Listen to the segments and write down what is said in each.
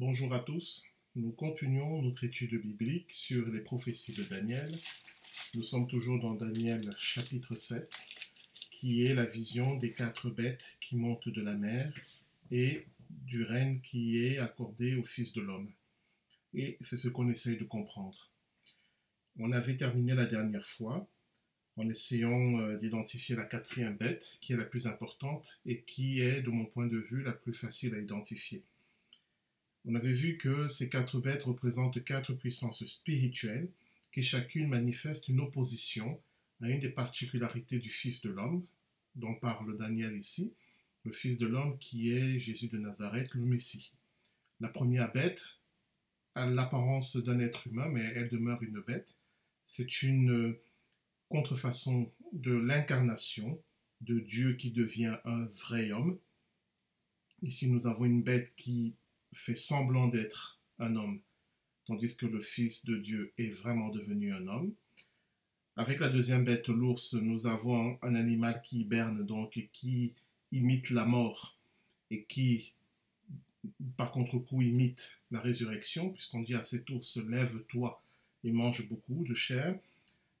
Bonjour à tous. Nous continuons notre étude biblique sur les prophéties de Daniel. Nous sommes toujours dans Daniel chapitre 7, qui est la vision des quatre bêtes qui montent de la mer et du règne qui est accordé au Fils de l'homme. Et c'est ce qu'on essaye de comprendre. On avait terminé la dernière fois en essayant euh, d'identifier la quatrième bête, qui est la plus importante et qui est, de mon point de vue, la plus facile à identifier. On avait vu que ces quatre bêtes représentent quatre puissances spirituelles qui chacune manifeste une opposition à une des particularités du Fils de l'homme, dont parle Daniel ici, le Fils de l'homme qui est Jésus de Nazareth, le Messie. La première bête a l'apparence d'un être humain, mais elle demeure une bête. C'est une contrefaçon de l'incarnation de Dieu qui devient un vrai homme. Ici, nous avons une bête qui fait semblant d'être un homme, tandis que le Fils de Dieu est vraiment devenu un homme. Avec la deuxième bête, l'ours, nous avons un animal qui hiberne, donc qui imite la mort et qui, par contre-coup, imite la résurrection, puisqu'on dit à cet ours, lève-toi et mange beaucoup de chair,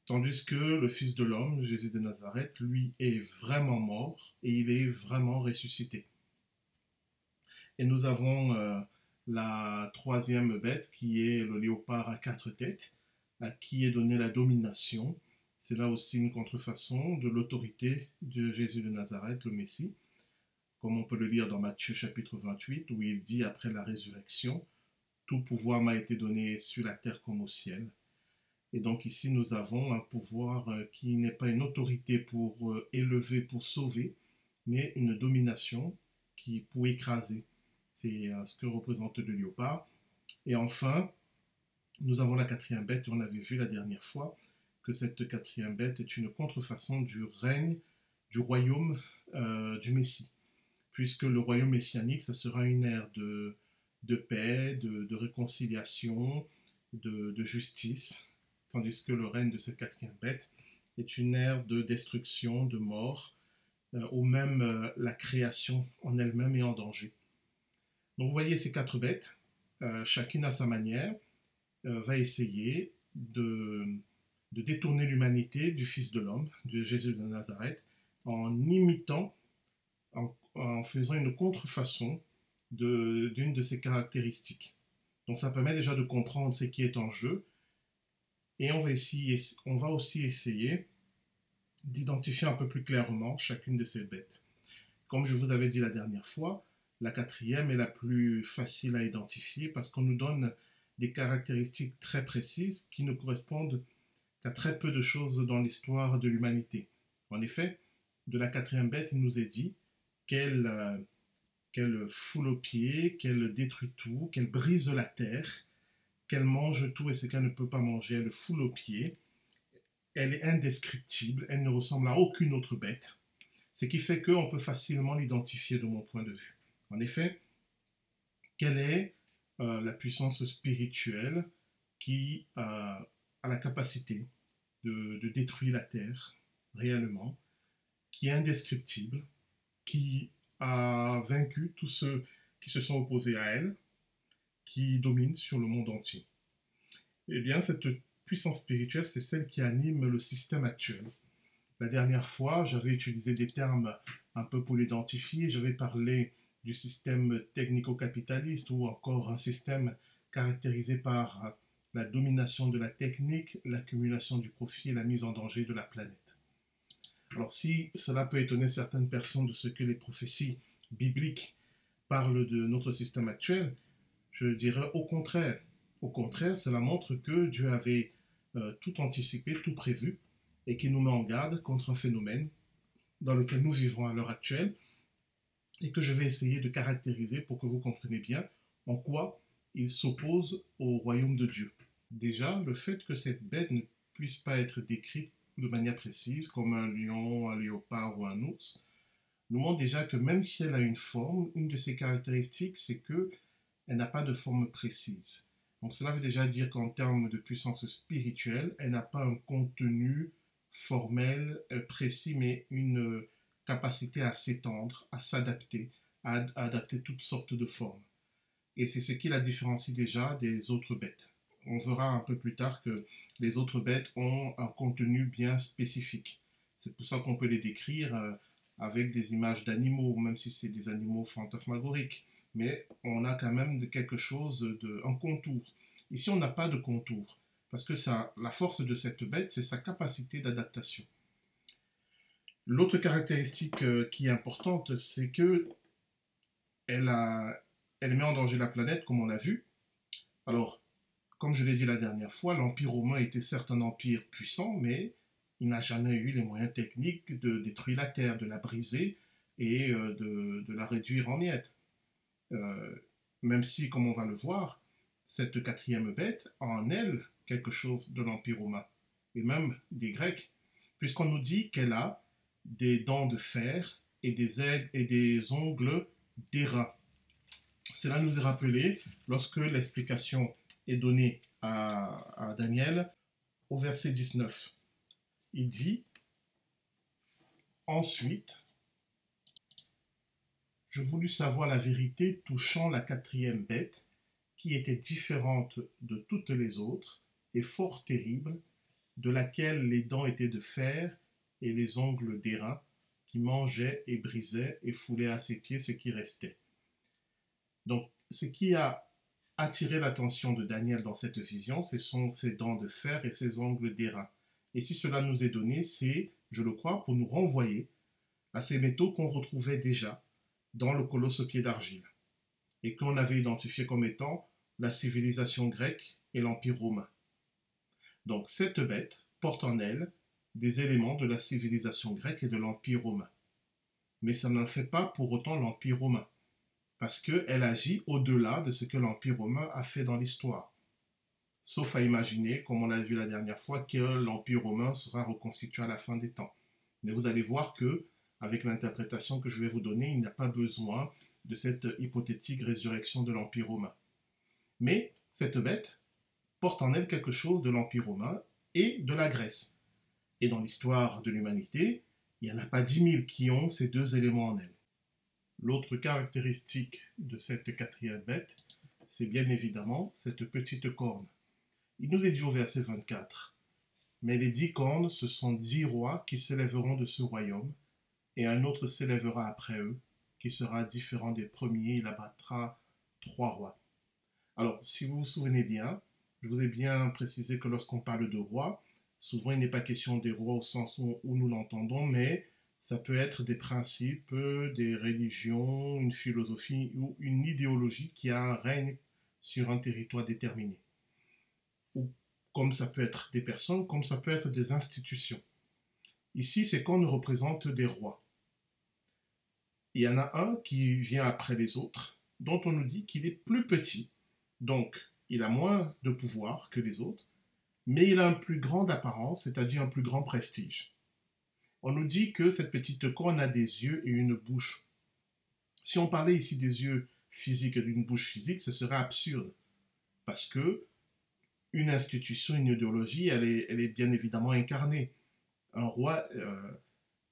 tandis que le Fils de l'homme, Jésus de Nazareth, lui est vraiment mort et il est vraiment ressuscité. Et nous avons euh, la troisième bête qui est le léopard à quatre têtes, à qui est donnée la domination. C'est là aussi une contrefaçon de l'autorité de Jésus de Nazareth, le Messie, comme on peut le lire dans Matthieu chapitre 28, où il dit après la résurrection, Tout pouvoir m'a été donné sur la terre comme au ciel. Et donc ici, nous avons un pouvoir euh, qui n'est pas une autorité pour euh, élever, pour sauver, mais une domination qui pour écraser. C'est euh, ce que représente le léopard. Et enfin, nous avons la quatrième bête, on avait vu la dernière fois que cette quatrième bête est une contrefaçon du règne, du royaume euh, du Messie. Puisque le royaume messianique, ce sera une ère de, paix, de, réconciliation, de, justice, tandis que le règne de cette quatrième bête est une ère de destruction, de mort, euh, ou même la création en elle-même est en danger. Donc vous voyez ces quatre bêtes, euh, chacune à sa manière, euh, va essayer de, détourner l'humanité du Fils de l'homme, de Jésus de Nazareth, en imitant, en, faisant une contrefaçon d'une de, ses caractéristiques. Donc ça permet déjà de comprendre ce qui est en jeu, et on va aussi essayer d'identifier un peu plus clairement chacune de ces bêtes. Comme je vous avais dit la dernière fois, la quatrième est la plus facile à identifier parce qu'on nous donne des caractéristiques très précises qui ne correspondent qu'à très peu de choses dans l'histoire de l'humanité. En effet, de la quatrième bête, il nous est dit qu'elle euh, foule aux pieds, qu'elle détruit tout, qu'elle brise la terre, qu'elle mange tout et ce qu'elle ne peut pas manger, elle foule aux pieds. Elle est indescriptible, elle ne ressemble à aucune autre bête, ce qui fait qu'on peut facilement l'identifier de mon point de vue. En effet, quelle est euh, la puissance spirituelle qui euh, a la capacité de, détruire la terre réellement, qui est indescriptible, qui a vaincu tous ceux qui se sont opposés à elle, qui domine sur le monde entier? Eh bien, cette puissance spirituelle, c'est celle qui anime le système actuel. La dernière fois, j'avais utilisé des termes un peu pour l'identifier, j'avais parlé du système technico-capitaliste ou encore un système caractérisé par la domination de la technique, l'accumulation du profit et la mise en danger de la planète. Alors si cela peut étonner certaines personnes de ce que les prophéties bibliques parlent de notre système actuel, je dirais au contraire. Au contraire, cela montre que Dieu avait euh, tout anticipé, tout prévu, et qui nous met en garde contre un phénomène dans lequel nous vivons à l'heure actuelle, et que je vais essayer de caractériser pour que vous compreniez bien en quoi il s'oppose au royaume de Dieu. Déjà, le fait que cette bête ne puisse pas être décrite de manière précise, comme un lion, un léopard ou un ours, nous montre déjà que même si elle a une forme, une de ses caractéristiques, c'est que elle n'a pas de forme précise. Donc cela veut déjà dire qu'en termes de puissance spirituelle, elle n'a pas un contenu formel euh, précis, mais une capacité à s'étendre, à s'adapter, à, adapter toutes sortes de formes. et c'est ce qui la différencie déjà des autres bêtes. On verra un peu plus tard que les autres bêtes ont un contenu bien spécifique. C'est pour ça qu'on peut les décrire euh, avec des images d'animaux, même si c'est des animaux fantasmagoriques. Mais on a quand même quelque chose de un contour. Ici, on n'a pas de contour, parce que la force de cette bête, c'est sa capacité d'adaptation. L'autre caractéristique euh, qui est importante, c'est que elle, met en danger la planète, comme on l'a vu. Alors, comme je l'ai dit la dernière fois, l'Empire romain était certes un empire puissant, mais il n'a jamais eu les moyens techniques de détruire la Terre, de la briser et euh, de, la réduire en miettes. Euh, même si, comme on va le voir, cette quatrième bête a en elle quelque chose de l'Empire romain, et même des Grecs, puisqu'on nous dit qu'elle a des dents de fer et des ailes et des ongles d'airain. Cela nous est rappelé lorsque l'explication est donnée à, à Daniel au verset 19 il dit ensuite, je voulus savoir la vérité touchant la quatrième bête, qui était différente de toutes les autres et fort terrible, de laquelle les dents étaient de fer et les ongles d'airain, qui mangeaient et brisaient et foulaient à ses pieds ce qui restait. Donc, ce qui a attiré l'attention de Daniel dans cette vision, ce sont ses dents de fer et ses ongles d'airain. Et si cela nous est donné, c'est, je le crois, pour nous renvoyer à ces métaux qu'on retrouvait déjà dans le colosse au pied d'argile et qu'on avait identifié comme étant la civilisation grecque et l'Empire romain. Donc cette bête porte en elle des éléments de la civilisation grecque et de l'Empire romain. Mais ça n'en fait pas pour autant l'Empire romain, parce qu'elle agit au-delà de ce que l'Empire romain a fait dans l'histoire sauf à imaginer, comme on l'a vu la dernière fois, que l'Empire romain sera reconstitué à la fin des temps. Mais vous allez voir que, avec l'interprétation que je vais vous donner, il n'y a pas besoin de cette hypothétique résurrection de l'Empire romain. Mais cette bête porte en elle quelque chose de l'Empire romain et de la Grèce. Et dans l'histoire de l'humanité, il n'y en a pas dix mille qui ont ces deux éléments en elle. L'autre caractéristique de cette quatrième bête, c'est bien évidemment cette petite corne. Il nous est dit au verset 24, Mais les dix cornes, ce sont dix rois qui s'élèveront de ce royaume, et un autre s'élèvera après eux, qui sera différent des premiers, il abattra trois rois. Alors, si vous vous souvenez bien, je vous ai bien précisé que lorsqu'on parle de rois, souvent il n'est pas question des rois au sens où, nous l'entendons, mais ça peut être des principes, des religions, une philosophie ou une idéologie qui a un règne sur un territoire déterminé comme ça peut être des personnes, comme ça peut être des institutions. Ici, c'est qu'on nous représente des rois. Il y en a un qui vient après les autres, dont on nous dit qu'il est plus petit, donc il a moins de pouvoir que les autres, mais il a un plus grand apparence, c'est-à-dire un plus grand prestige. On nous dit que cette petite corne a des yeux et une bouche. Si on parlait ici des yeux physiques et d'une bouche physique, ce serait absurde, parce que une institution, une idéologie, elle est, elle est bien évidemment incarnée. Un roi, euh,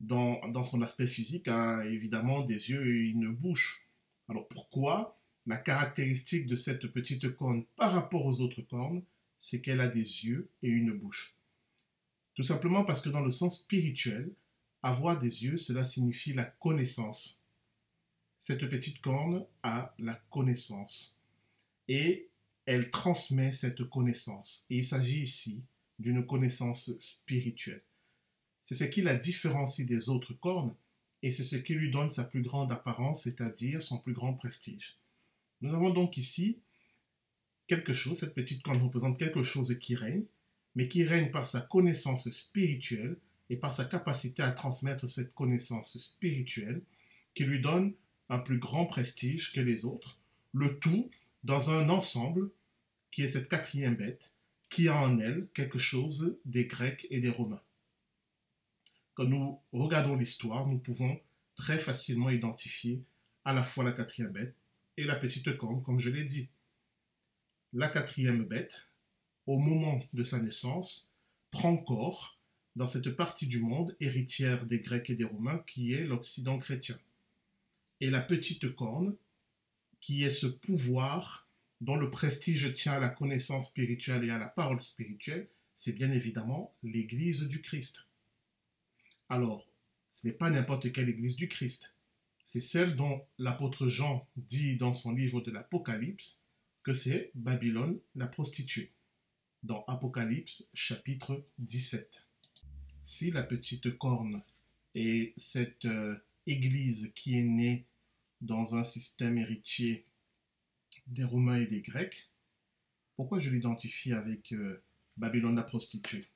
dans, dans, son aspect physique, a évidemment des yeux et une bouche. Alors pourquoi la caractéristique de cette petite corne par rapport aux autres cornes, c'est qu'elle a des yeux et une bouche Tout simplement parce que dans le sens spirituel, avoir des yeux, cela signifie la connaissance. Cette petite corne a la connaissance. Et elle transmet cette connaissance. Il s'agit ici d'une connaissance spirituelle. C'est ce qui la différencie des autres cornes et c'est ce qui lui donne sa plus grande apparence, c'est-à-dire son plus grand prestige. Nous avons donc ici quelque chose, cette petite corne représente quelque chose qui règne, mais qui règne par sa connaissance spirituelle et par sa capacité à transmettre cette connaissance spirituelle qui lui donne un plus grand prestige que les autres, le tout dans un ensemble qui est cette quatrième bête, qui a en elle quelque chose des Grecs et des Romains. Quand nous regardons l'histoire, nous pouvons très facilement identifier à la fois la quatrième bête et la petite corne, comme je l'ai dit. La quatrième bête, au moment de sa naissance, prend corps dans cette partie du monde héritière des Grecs et des Romains qui est l'Occident chrétien. Et la petite corne qui est ce pouvoir dont le prestige tient à la connaissance spirituelle et à la parole spirituelle, c'est bien évidemment l'Église du Christ. Alors, ce n'est pas n'importe quelle Église du Christ, c'est celle dont l'apôtre Jean dit dans son livre de l'Apocalypse que c'est Babylone la prostituée, dans Apocalypse chapitre 17. Si la petite corne est cette euh, Église qui est née dans un système héritier des Romains et des Grecs, pourquoi je l'identifie avec euh, Babylone la prostituée?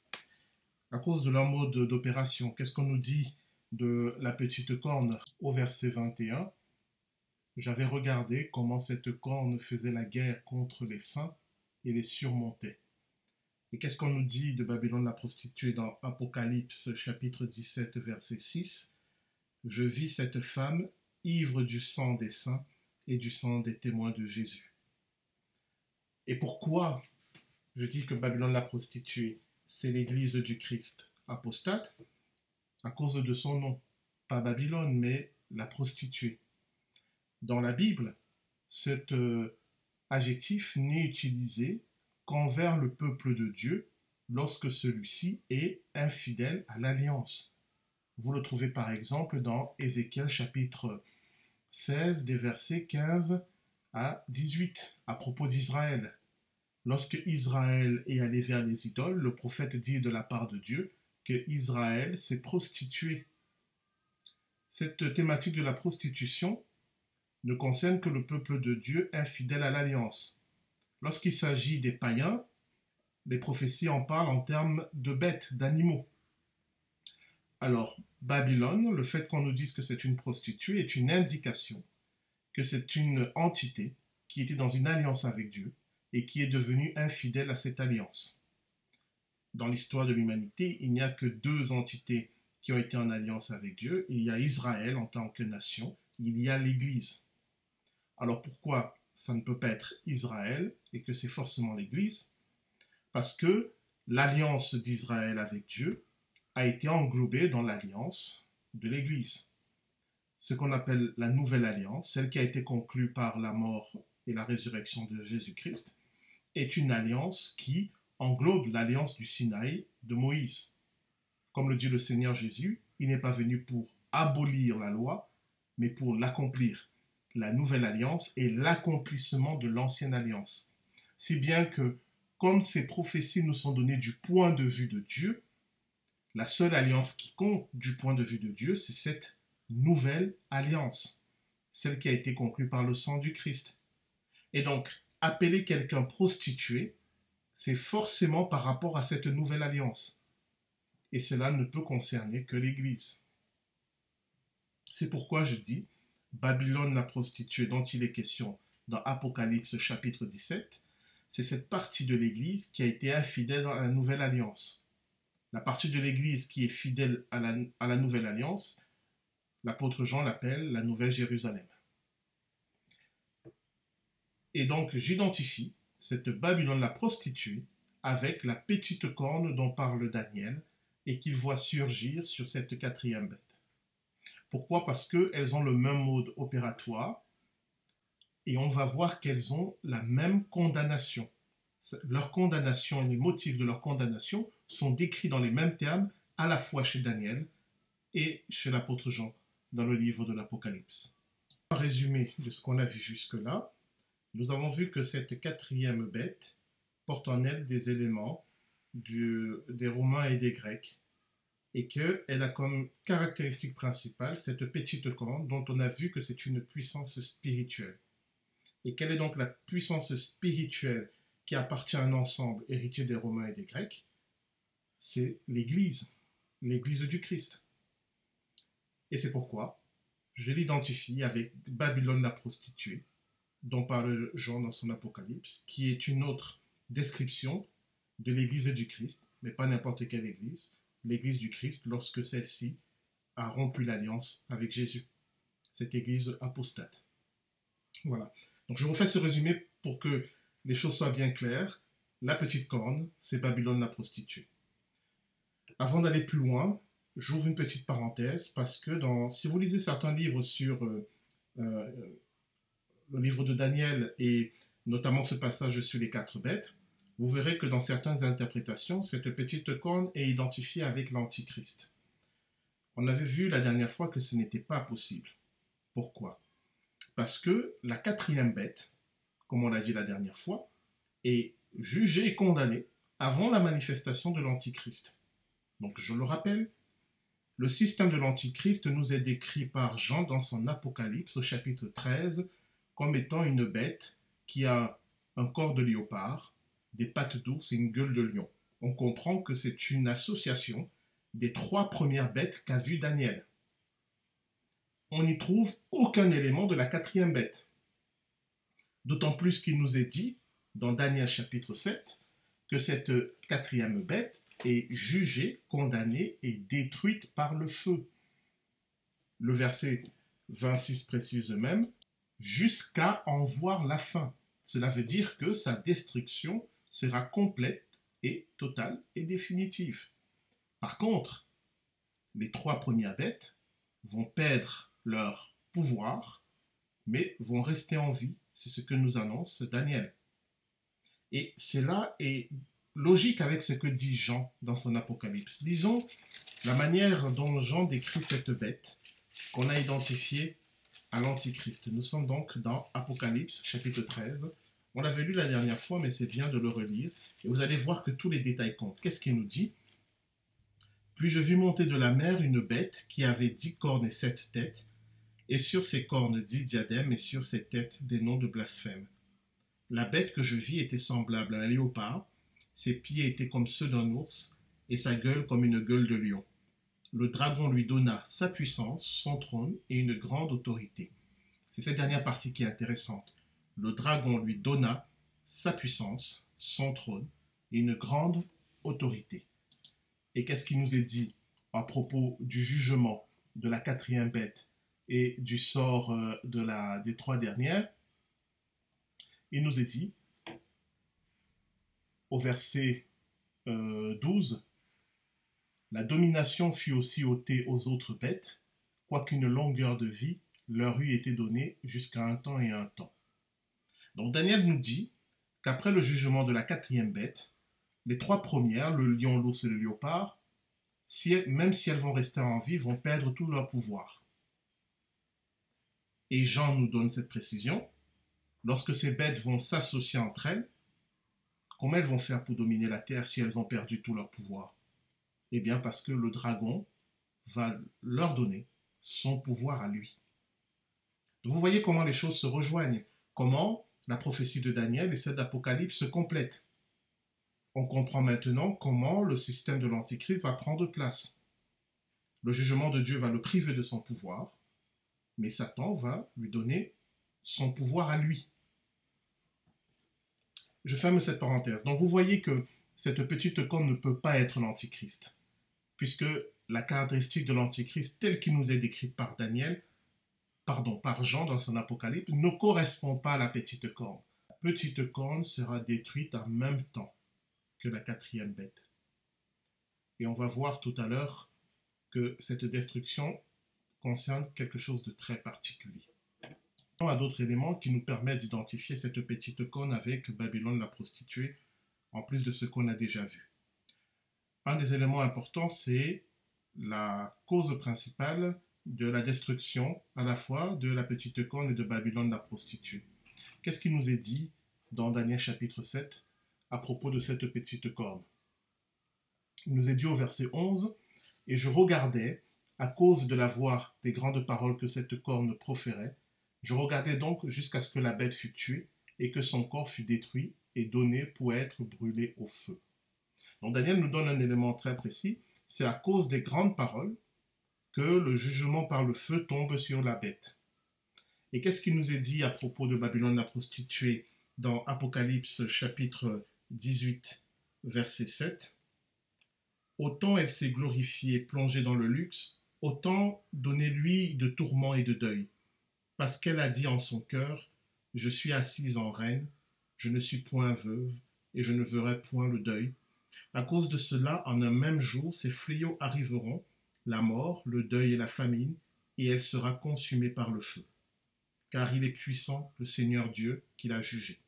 À cause de leur mode d'opération. Qu'est-ce qu'on nous dit de la petite corne au verset 21 J'avais regardé comment cette corne faisait la guerre contre les saints et les surmontait. Et qu'est-ce qu'on nous dit de Babylone la prostituée dans Apocalypse chapitre 17 verset 6 Je vis cette femme ivre du sang des saints et du sang des témoins de Jésus. Et pourquoi je dis que Babylone la prostituée, c'est l'église du Christ apostate? À cause de son nom. Pas Babylone, mais la prostituée. Dans la Bible, cet euh, adjectif n'est utilisé qu'envers le peuple de Dieu lorsque celui-ci est infidèle à l'alliance. Vous le trouvez par exemple dans Ézéchiel chapitre 16 des versets 15 à 18 à propos d'Israël. Lorsque Israël est allé vers les idoles, le prophète dit de la part de Dieu que Israël s'est prostitué. Cette thématique de la prostitution ne concerne que le peuple de Dieu infidèle à l'alliance. Lorsqu'il s'agit des païens, les prophéties en parlent en termes de bêtes, d'animaux. Alors, Babylone, le fait qu'on nous dise que c'est une prostituée est une indication que c'est une entité qui était dans une alliance avec Dieu et qui est devenue infidèle à cette alliance. Dans l'histoire de l'humanité, il n'y a que deux entités qui ont été en alliance avec Dieu. Il y a Israël en tant que nation, il y a l'Église. Alors pourquoi ça ne peut pas être Israël et que c'est forcément l'Église? Parce que l'alliance d'Israël avec Dieu a été englobée dans l'alliance de l'Église. Ce qu'on appelle la nouvelle alliance, celle qui a été conclue par la mort et la résurrection de Jésus-Christ, est une alliance qui englobe l'alliance du Sinaï de Moïse. Comme le dit le Seigneur Jésus, il n'est pas venu pour abolir la loi, mais pour l'accomplir. La nouvelle alliance est l'accomplissement de l'ancienne alliance. Si bien que, comme ces prophéties nous sont données du point de vue de Dieu, la seule alliance qui compte du point de vue de Dieu, c'est cette nouvelle alliance, celle qui a été conclue par le sang du Christ. Et donc, appeler quelqu'un prostitué, c'est forcément par rapport à cette nouvelle alliance. Et cela ne peut concerner que l'Église. C'est pourquoi je dis, Babylone la prostituée dont il est question dans Apocalypse chapitre 17, c'est cette partie de l'Église qui a été infidèle dans la nouvelle alliance. La partie de l'Église qui est fidèle à la, à la nouvelle alliance, l'apôtre Jean l'appelle la Nouvelle Jérusalem. Et donc j'identifie cette Babylone la prostituée avec la petite corne dont parle Daniel et qu'il voit surgir sur cette quatrième bête. Pourquoi? Parce qu'elles ont le même mode opératoire et on va voir qu'elles ont la même condamnation. Leur condamnation et les motifs de leur condamnation sont décrits dans les mêmes termes à la fois chez Daniel et chez l'apôtre Jean dans le livre de l'Apocalypse. Un résumé de ce qu'on a vu jusque-là, nous avons vu que cette quatrième bête porte en elle des éléments des Romains et des Grecs, et qu'elle a comme caractéristique principale cette petite corne dont on a vu que c'est une puissance spirituelle. Et quelle est donc la puissance spirituelle qui appartient à un ensemble héritier des Romains et des Grecs? C'est l'Église, l'Église du Christ. Et c'est pourquoi je l'identifie avec Babylone la prostituée, dont parle Jean dans son Apocalypse, qui est une autre description de l'Église du Christ, mais pas n'importe quelle Église, l'Église du Christ lorsque celle-ci a rompu l'alliance avec Jésus, cette Église apostate. Voilà. Donc je vous fais ce résumé pour que les choses soient bien claires. La petite corne, c'est Babylone la prostituée. Avant d'aller plus loin, j'ouvre une petite parenthèse parce que dans, si vous lisez certains livres sur euh, euh, le livre de Daniel et notamment ce passage sur les quatre bêtes, vous verrez que dans certaines interprétations, cette petite corne est identifiée avec l'Antichrist. On avait vu la dernière fois que ce n'était pas possible. Pourquoi? Parce que la quatrième bête, comme on l'a dit la dernière fois, est jugée et condamnée avant la manifestation de l'Antichrist. Donc je le rappelle, le système de l'Antichrist nous est décrit par Jean dans son Apocalypse au chapitre 13 comme étant une bête qui a un corps de léopard, des pattes d'ours et une gueule de lion. On comprend que c'est une association des trois premières bêtes qu'a vu Daniel. On n'y trouve aucun élément de la quatrième bête. D'autant plus qu'il nous est dit, dans Daniel chapitre 7, que cette quatrième bête est jugée, condamnée et détruite par le feu. Le verset 26 précise le même, jusqu'à en voir la fin. Cela veut dire que sa destruction sera complète et totale et définitive. Par contre, les trois premières bêtes vont perdre leur pouvoir, mais vont rester en vie. C'est ce que nous annonce Daniel. Et cela est logique avec ce que dit Jean dans son Apocalypse. Lisons la manière dont Jean décrit cette bête qu'on a identifiée à l'Antichrist. Nous sommes donc dans Apocalypse chapitre 13. On l'avait lu la dernière fois, mais c'est bien de le relire. Et vous allez voir que tous les détails comptent. Qu'est-ce qu'il nous dit? Puis je vis monter de la mer une bête qui avait dix cornes et sept têtes, et sur ses cornes dix diadèmes, et sur ses têtes des noms de blasphème. La bête que je vis était semblable à un léopard, ses pieds étaient comme ceux d'un ours, et sa gueule comme une gueule de lion. Le dragon lui donna sa puissance, son trône et une grande autorité. C'est cette dernière partie qui est intéressante. Le dragon lui donna sa puissance, son trône et une grande autorité. Et qu'est-ce qui nous est dit à propos du jugement de la quatrième bête et du sort euh, de la, des trois dernières? Il nous est dit, au verset 12, euh, La domination fut aussi ôtée aux autres bêtes, quoiqu'une longueur de vie leur eût été donnée jusqu'à un temps et un temps. Daniel nous dit qu'après le jugement de la quatrième bête, les trois premières, le lion, l'ours et le léopard, même si elles vont rester en vie, vont perdre tout leur pouvoir. Et Jean nous donne cette précision lorsque ces bêtes vont s'associer entre elles, comment elles vont faire pour dominer la terre si elles ont perdu tout leur pouvoir? Eh bien parce que le dragon va leur donner son pouvoir à lui. vous voyez comment les choses se rejoignent, comment la prophétie de Daniel et celle d'Apocalypse se complètent. On comprend maintenant comment le système de l'Antichrist va prendre place. Le jugement de Dieu va le priver de son pouvoir, mais Satan va lui donner son pouvoir à lui. Je ferme cette parenthèse. Donc vous voyez que cette petite corne ne peut pas être l'Antichrist, puisque la caractéristique de l'Antichrist telle qu'il nous est décrite par Daniel, pardon, par Jean dans son Apocalypse, ne correspond pas à la petite corne. La petite corne sera détruite en même temps que la quatrième bête. Et on va voir tout à l'heure que cette destruction concerne quelque chose de très particulier à d'autres éléments qui nous permettent d'identifier cette petite cône avec Babylone la prostituée, en plus de ce qu'on a déjà vu. Un des éléments importants, c'est la cause principale de la destruction à la fois de la petite cône et de Babylone la prostituée. Qu'est-ce qui nous est dit dans Daniel chapitre 7 à propos de cette petite corne? Il nous est dit au verset 11, Et je regardais, à cause de la voix des grandes paroles que cette corne proférait, je regardais donc jusqu'à ce que la bête fût tuée et que son corps fût détruit et donné pour être brûlé au feu. Donc Daniel nous donne un élément très précis, c'est à cause des grandes paroles que le jugement par le feu tombe sur la bête. Et qu'est-ce qui nous est dit à propos de Babylone la prostituée dans Apocalypse chapitre 18, verset 7 Autant elle s'est glorifiée, plongée dans le luxe, autant donnez-lui de tourments et de deuil parce qu'elle a dit en son cœur, Je suis assise en reine, je ne suis point veuve, et je ne verrai point le deuil. À cause de cela, en un même jour, ces fléaux arriveront, la mort, le deuil et la famine, et elle sera consumée par le feu. car il est puissant, le Seigneur Dieu, qui l'a jugé.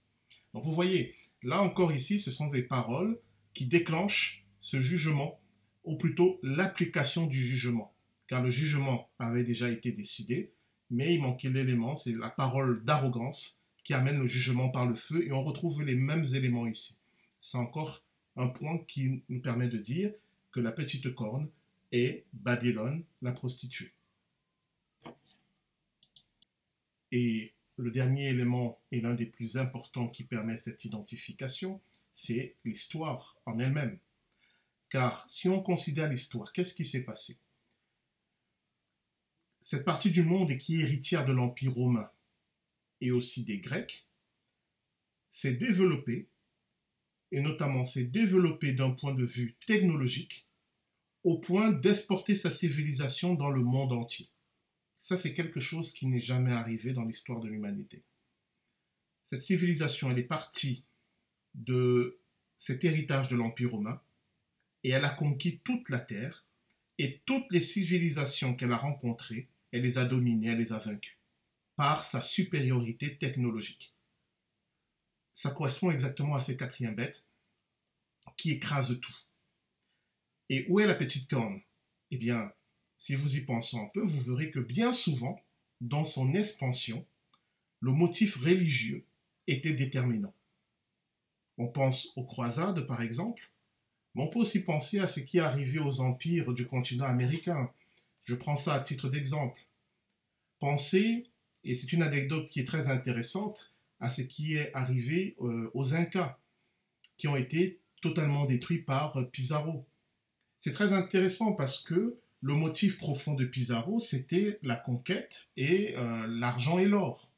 Donc vous voyez, là encore ici, ce sont des paroles qui déclenchent ce jugement, ou plutôt l'application du jugement, car le jugement avait déjà été décidé, mais il manquait l'élément, c'est la parole d'arrogance qui amène le jugement par le feu, et on retrouve les mêmes éléments ici. C'est encore un point qui nous permet de dire que la petite corne est Babylone, la prostituée. Et le dernier élément et l'un des plus importants qui permet cette identification, c'est l'histoire en elle-même. Car si on considère l'histoire, qu'est-ce qui s'est passé? Cette partie du monde qui est héritière de l'Empire romain et aussi des Grecs s'est développée, et notamment s'est développée d'un point de vue technologique, au point d'exporter sa civilisation dans le monde entier. Ça, c'est quelque chose qui n'est jamais arrivé dans l'histoire de l'humanité. Cette civilisation, elle est partie de cet héritage de l'Empire romain et elle a conquis toute la terre et toutes les civilisations qu'elle a rencontrées, elle les a dominées, elle les a vaincues par sa supériorité technologique. Ça correspond exactement à ces quatrième bêtes qui écrasent tout. Et où est la petite corne? Eh bien, si vous y pensez un peu, vous verrez que bien souvent, dans son expansion, le motif religieux était déterminant. On pense aux croisades, par exemple, mais on peut aussi penser à ce qui est arrivé aux empires du continent américain. Je prends ça à titre d'exemple. Pensez, et c'est une anecdote qui est très intéressante, à ce qui est arrivé euh, aux Incas, qui ont été totalement détruits par Pizarro. C'est très intéressant parce que le motif profond de Pizarro, c'était la conquête et euh, l'argent et l'or.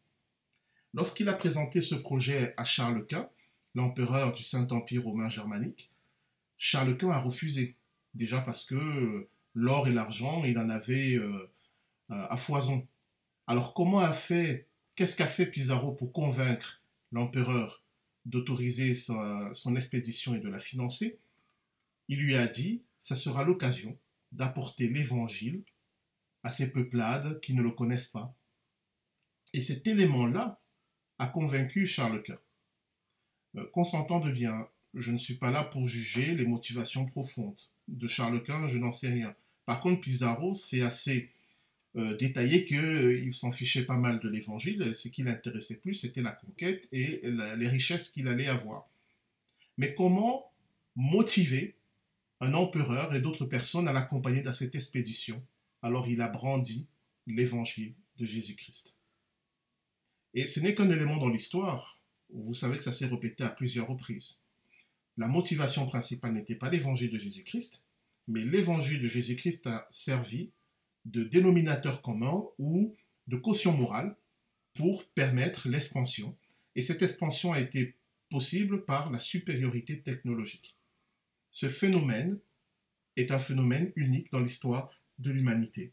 Lorsqu'il a présenté ce projet à Charles Quint, l'empereur du Saint-Empire romain germanique, Charles Quint a refusé. Déjà parce que euh, l'or et l'argent, il en avait euh, à foison. Alors comment a qu'est-ce qu'a fait Pizarro pour convaincre l'empereur d'autoriser son expédition et de la financer? Il lui a dit, ça sera l'occasion d'apporter l'évangile à ces peuplades qui ne le connaissent pas. Et cet élément-là a convaincu Charles Quint. Euh, qu'on s'entende bien, je ne suis pas là pour juger les motivations profondes. De Charles Quint, je n'en sais rien. Par contre, Pizarro, c'est assez euh, détaillé qu'il euh, s'en fichait pas mal de l'évangile. Ce qui l'intéressait plus, c'était la conquête et les richesses qu'il allait avoir. Mais comment motiver un empereur et d'autres personnes à l'accompagner dans cette expédition. Alors il a brandi l'évangile de Jésus-Christ. Et ce n'est qu'un élément dans l'histoire. Vous savez que ça s'est répété à plusieurs reprises. La motivation principale n'était pas l'évangile de Jésus-Christ, mais l'évangile de Jésus-Christ a servi de dénominateur commun ou de caution morale pour permettre l'expansion. Et cette expansion a été possible par la supériorité technologique. Ce phénomène est un phénomène unique dans l'histoire de l'humanité.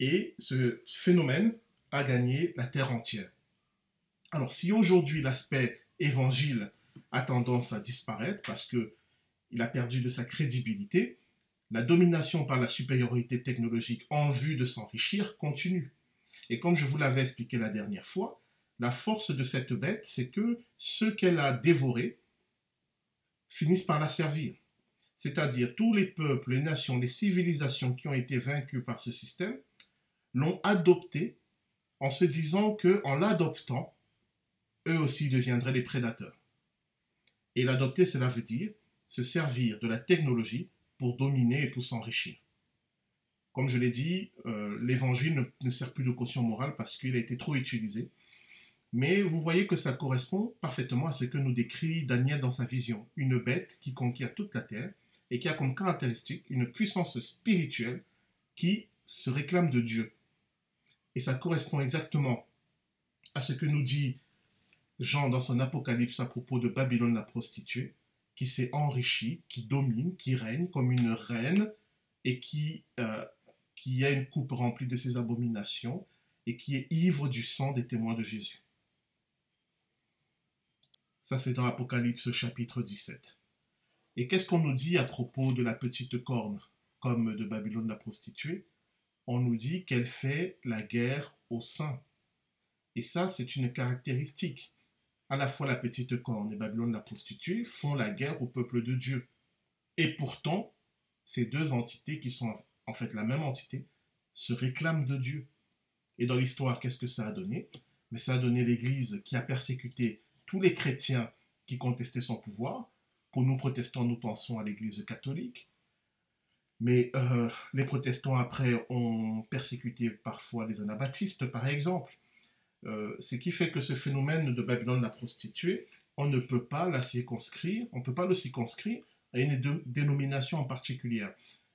Et ce phénomène a gagné la terre entière. Alors si aujourd'hui l'aspect évangile a tendance à disparaître parce que il a perdu de sa crédibilité, la domination par la supériorité technologique en vue de s'enrichir continue. Et comme je vous l'avais expliqué la dernière fois, la force de cette bête, c'est que ceux qu'elle a dévorés finissent par la servir c'est-à-dire tous les peuples, les nations, les civilisations qui ont été vaincus par ce système, l'ont adopté en se disant que en l'adoptant, eux aussi deviendraient les prédateurs. Et l'adopter, cela veut dire se servir de la technologie pour dominer et pour s'enrichir. Comme je l'ai dit, euh, l'évangile ne, sert plus de caution morale parce qu'il a été trop utilisé. Mais vous voyez que ça correspond parfaitement à ce que nous décrit Daniel dans sa vision. Une bête qui conquiert toute la terre et qui a comme caractéristique une puissance spirituelle qui se réclame de Dieu. Et ça correspond exactement à ce que nous dit Jean dans son Apocalypse à propos de Babylone la prostituée, qui s'est enrichie, qui domine, qui règne comme une reine et qui, euh, a une coupe remplie de ses abominations et qui est ivre du sang des témoins de Jésus. Ça, c'est dans Apocalypse chapitre 17. Et qu'est-ce qu'on nous dit à propos de la petite corne, comme de Babylone la prostituée? On nous dit qu'elle fait la guerre aux saints. Et ça, c'est une caractéristique. À la fois la petite corne et Babylone la prostituée font la guerre au peuple de Dieu. Et pourtant, ces deux entités, qui sont en fait la même entité, se réclament de Dieu. Et dans l'histoire, qu'est-ce que ça a donné? Mais ça a donné l'Église qui a persécuté tous les chrétiens qui contestaient son pouvoir. Nous protestants, nous pensons à l'Église catholique. Mais euh, les protestants, après, ont persécuté parfois les anabaptistes, par exemple. Euh, ce qui fait que ce phénomène de Babylone la prostituée, on ne peut pas la circonscrire, on ne peut pas le circonscrire à une dénomination en particulier.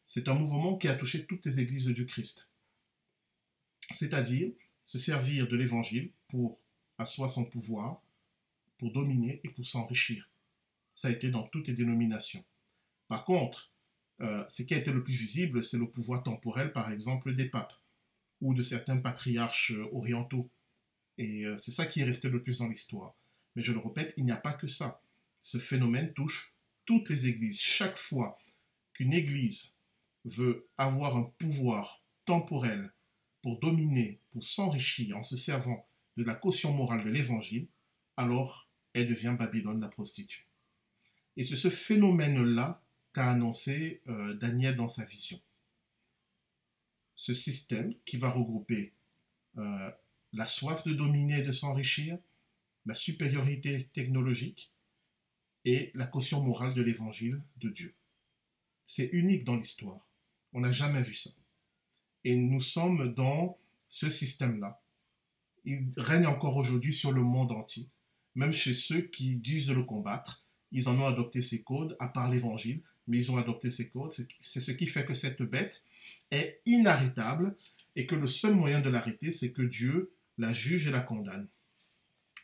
C'est un mouvement qui a touché toutes les églises du Christ. C'est-à-dire se servir de l'évangile pour asseoir son pouvoir, pour dominer et pour s'enrichir. Ça a été dans toutes les dénominations. Par contre, euh, ce qui a été le plus visible, c'est le pouvoir temporel, par exemple, des papes ou de certains patriarches orientaux et euh, c'est ça qui est resté le plus dans l'histoire. Mais je le répète, il n'y a pas que ça. Ce phénomène touche toutes les églises. Chaque fois qu'une église veut avoir un pouvoir temporel pour dominer, pour s'enrichir en se servant de la caution morale de l'évangile, alors elle devient Babylone la prostituée. Et c'est ce phénomène-là qu'a annoncé euh, Daniel dans sa vision. Ce système qui va regrouper euh, la soif de dominer et de s'enrichir, la supériorité technologique et la caution morale de l'évangile de Dieu. C'est unique dans l'histoire. On n'a jamais vu ça. Et nous sommes dans ce système-là. Il règne encore aujourd'hui sur le monde entier. Même chez ceux qui disent le combattre, ils en ont adopté ces codes, à part l'évangile, mais ils ont adopté ces codes. C'est ce qui fait que cette bête est inarrêtable et que le seul moyen de l'arrêter, c'est que Dieu la juge et la condamne.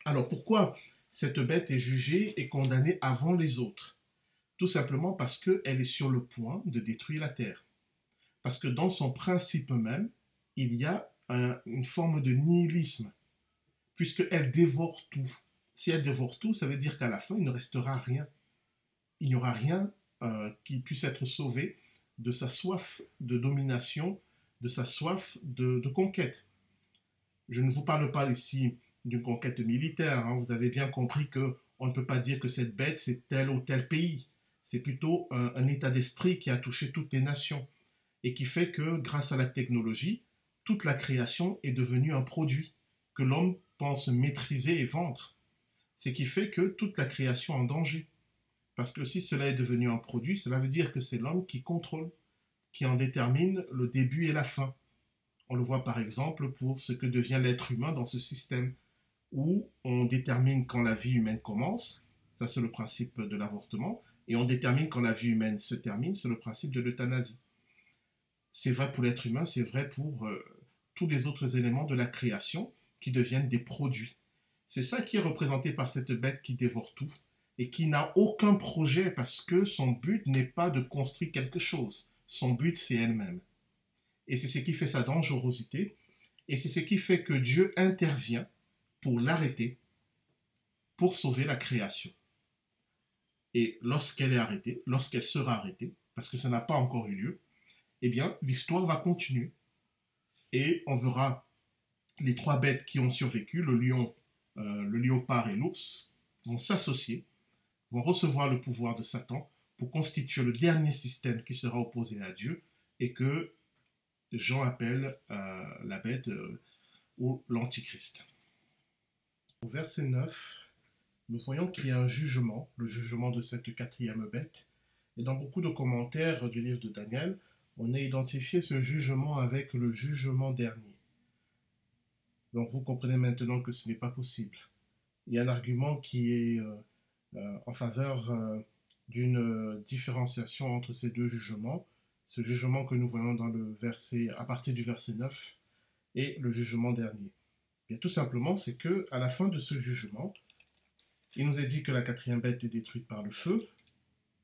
Alors pourquoi cette bête est jugée et condamnée avant les autres? Tout simplement parce qu'elle est sur le point de détruire la terre. Parce que dans son principe même, il y a une forme de nihilisme, puisqu'elle dévore tout. Si elle dévore tout, ça veut dire qu'à la fin, il ne restera rien. Il n'y aura rien euh, qui puisse être sauvé de sa soif de domination, de sa soif de conquête. Je ne vous parle pas ici d'une conquête militaire. Hein. Vous avez bien compris que on ne peut pas dire que cette bête, c'est tel ou tel pays. C'est plutôt un, état d'esprit qui a touché toutes les nations et qui fait que grâce à la technologie, toute la création est devenue un produit que l'homme pense maîtriser et vendre. Ce qui fait que toute la création est en danger. Parce que si cela est devenu un produit, cela veut dire que c'est l'homme qui contrôle, qui en détermine le début et la fin. On le voit par exemple pour ce que devient l'être humain dans ce système, où on détermine quand la vie humaine commence, ça c'est le principe de l'avortement, et on détermine quand la vie humaine se termine, c'est le principe de l'euthanasie. C'est vrai pour l'être humain, c'est vrai pour euh, tous les autres éléments de la création qui deviennent des produits. C'est ça qui est représenté par cette bête qui dévore tout et qui n'a aucun projet parce que son but n'est pas de construire quelque chose. Son but, c'est elle-même. Et c'est ce qui fait sa dangerosité. Et c'est ce qui fait que Dieu intervient pour l'arrêter, pour sauver la création. Et lorsqu'elle est arrêtée, lorsqu'elle sera arrêtée, parce que ça n'a pas encore eu lieu, eh bien, l'histoire va continuer. Et on verra les trois bêtes qui ont survécu, le lion, euh, le léopard et l'ours, vont s'associer, vont recevoir le pouvoir de Satan pour constituer le dernier système qui sera opposé à Dieu et que Jean appelle euh, la bête euh, ou l'antichrist. Au verset 9, nous voyons qu'il y a un jugement, le jugement de cette quatrième bête. Et dans beaucoup de commentaires du livre de Daniel, on a identifié ce jugement avec le jugement dernier. Donc vous comprenez maintenant que ce n'est pas possible. Il y a un argument qui est euh, en faveur d'une différenciation entre ces deux jugements ce jugement que nous voyons dans le verset, à partir du verset 9 et le jugement dernier Bien, Tout simplement, c'est que à la fin de ce jugement, il nous est dit que la quatrième bête est détruite par le feu,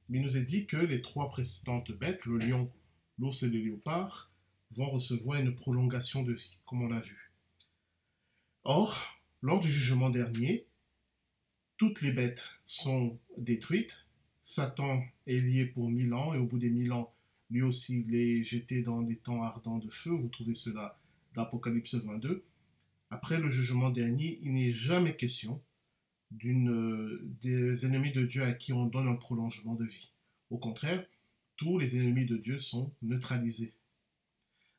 mais il nous est dit que les trois précédentes bêtes, le lion, l'ours et le léopard, vont recevoir une prolongation de vie, comme on l'a vu. Or, lors du jugement dernier, toutes les bêtes sont détruites. Satan est lié pour mille ans et au bout des mille ans, lui aussi, il est jeté dans des temps ardents de feu. Vous trouvez cela d'Apocalypse 22. après le jugement dernier, il n'est jamais question d'une, des ennemis de Dieu à qui on donne un prolongement de vie. Au contraire, tous les ennemis de Dieu sont neutralisés.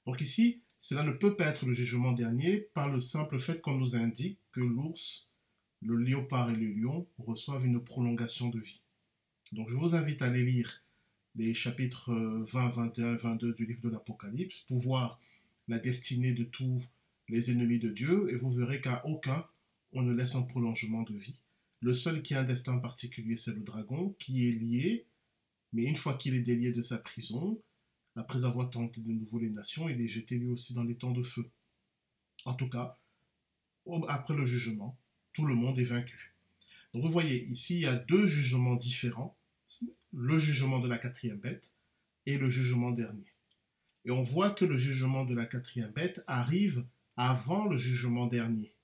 Donc ici, cela ne peut pas être le jugement dernier par le simple fait qu'on nous indique que l'ours, le léopard et le lion reçoivent une prolongation de vie. Donc je vous invite à aller lire les chapitres 20, 21 et 22 du livre de l'Apocalypse pour voir la destinée de tous les ennemis de Dieu et vous verrez qu'à aucun on ne laisse un prolongement de vie. Le seul qui a un destin particulier, c'est le dragon, qui est lié, mais une fois qu'il est délié de sa prison, après avoir tenté de nouveau les nations, il est jeté lui aussi dans les temps de feu. En tout cas, après le jugement, tout le monde est vaincu. Donc vous voyez, ici, il y a deux jugements différents, le jugement de la quatrième bête et le jugement dernier. Et on voit que le jugement de la quatrième bête arrive avant le jugement dernier.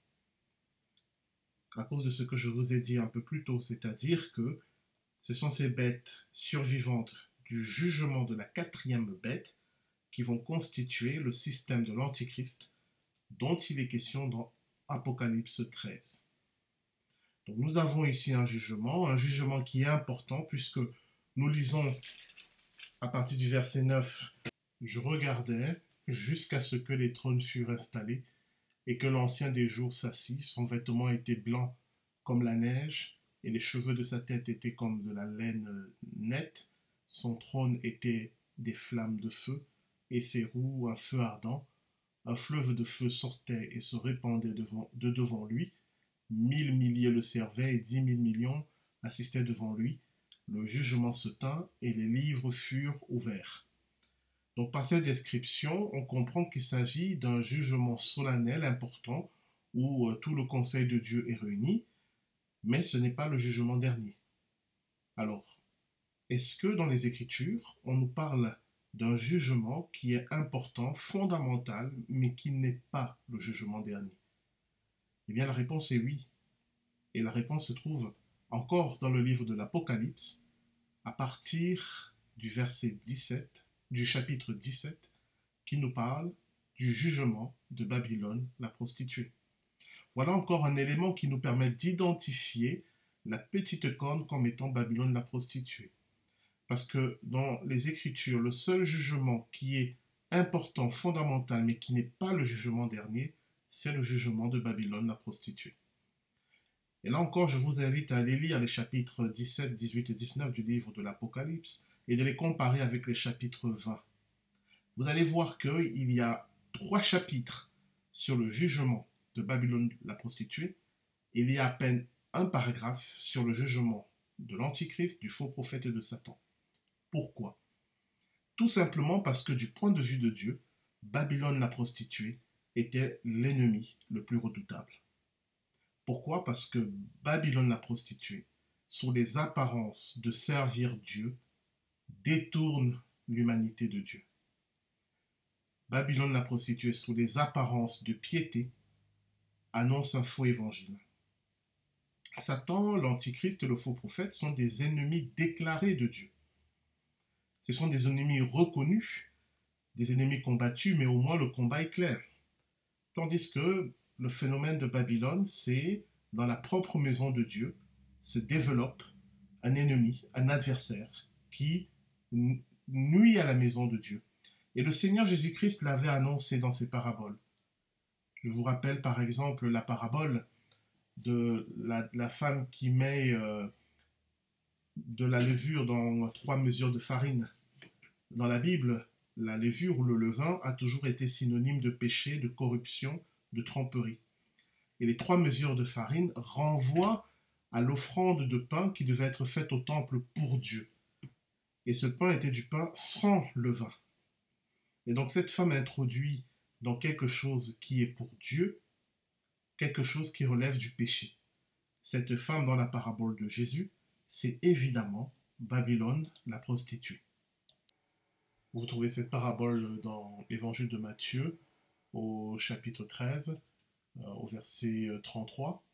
À cause de ce que je vous ai dit un peu plus tôt, c'est-à-dire que ce sont ces bêtes survivantes du jugement de la quatrième bête qui vont constituer le système de l'Antichrist dont il est question dans Apocalypse 13. Donc nous avons ici un jugement, un jugement qui est important puisque nous lisons à partir du verset 9, je regardais jusqu'à ce que les trônes furent installés et que l'ancien des jours s'assit, son vêtement était blanc comme la neige et les cheveux de sa tête étaient comme de la laine nette son trône était des flammes de feu, et ses roues un feu ardent. Un fleuve de feu sortait et se répandait devant, de devant lui. Mille milliers le servaient et dix mille millions assistaient devant lui. Le jugement se tint et les livres furent ouverts. Donc par cette description, on comprend qu'il s'agit d'un jugement solennel important où euh, tout le conseil de Dieu est réuni, mais ce n'est pas le jugement dernier. Alors, est-ce que dans les Écritures, on nous parle d'un jugement qui est important, fondamental, mais qui n'est pas le jugement dernier? Eh bien, la réponse est oui. Et la réponse se trouve encore dans le livre de l'Apocalypse, à partir du verset 17, du chapitre 17, qui nous parle du jugement de Babylone, la prostituée. Voilà encore un élément qui nous permet d'identifier la petite corne comme étant Babylone la prostituée. Parce que dans les Écritures, le seul jugement qui est important, fondamental, mais qui n'est pas le jugement dernier, c'est le jugement de Babylone, la prostituée. Et là encore, je vous invite à aller lire les chapitres 17, 18 et 19 du livre de l'Apocalypse et de les comparer avec les chapitres 20. Vous allez voir qu'il y a trois chapitres sur le jugement de Babylone, la prostituée, il y a à peine un paragraphe sur le jugement de l'Antichrist, du faux prophète et de Satan. Pourquoi? Tout simplement parce que du point de vue de Dieu, Babylone la prostituée était l'ennemi le plus redoutable. Pourquoi? Parce que Babylone la prostituée, sous les apparences de servir Dieu, détourne l'humanité de Dieu. Babylone la prostituée, sous les apparences de piété, annonce un faux évangile. Satan, l'Antichrist et le faux prophète sont des ennemis déclarés de Dieu. Ce sont des ennemis reconnus, des ennemis combattus, mais au moins le combat est clair. Tandis que le phénomène de Babylone, c'est dans la propre maison de Dieu se développe un ennemi, un adversaire qui nuit à la maison de Dieu. Et le Seigneur Jésus-Christ l'avait annoncé dans ses paraboles. Je vous rappelle par exemple la parabole de la, femme qui met euh, de la levure dans trois mesures de farine. Dans la Bible, la levure ou le levain a toujours été synonyme de péché, de corruption, de tromperie. Et les trois mesures de farine renvoient à l'offrande de pain qui devait être faite au temple pour Dieu. Et ce pain était du pain sans levain. Et donc cette femme introduit dans quelque chose qui est pour Dieu, quelque chose qui relève du péché. Cette femme dans la parabole de Jésus c'est évidemment Babylone, la prostituée. Vous trouvez cette parabole dans l'Évangile de Matthieu, au chapitre 13, euh, au verset 33.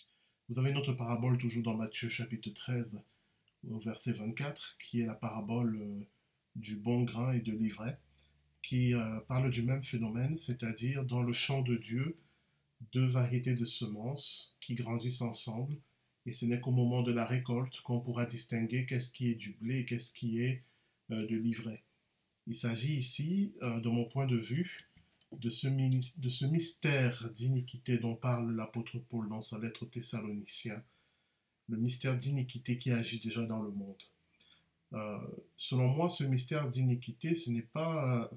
Euh, Vous avez une autre parabole toujours dans Matthieu chapitre 13, au verset 24, qui est la parabole euh, du bon grain et de l'ivraie, qui parle du même phénomène, c'est-à-dire dans le champ de Dieu, deux variétés de semences qui grandissent ensemble, et ce n'est qu'au moment de la récolte qu'on pourra distinguer qu'est-ce qui est du blé et qu'est-ce qui est euh, de l'ivraie. Il s'agit ici, euh, de mon point de vue, de ce, mystère d'iniquité dont parle l'apôtre Paul dans sa lettre aux Thessaloniciens, le mystère d'iniquité qui agit déjà dans le monde. Euh, selon moi, ce mystère d'iniquité, ce n'est pas,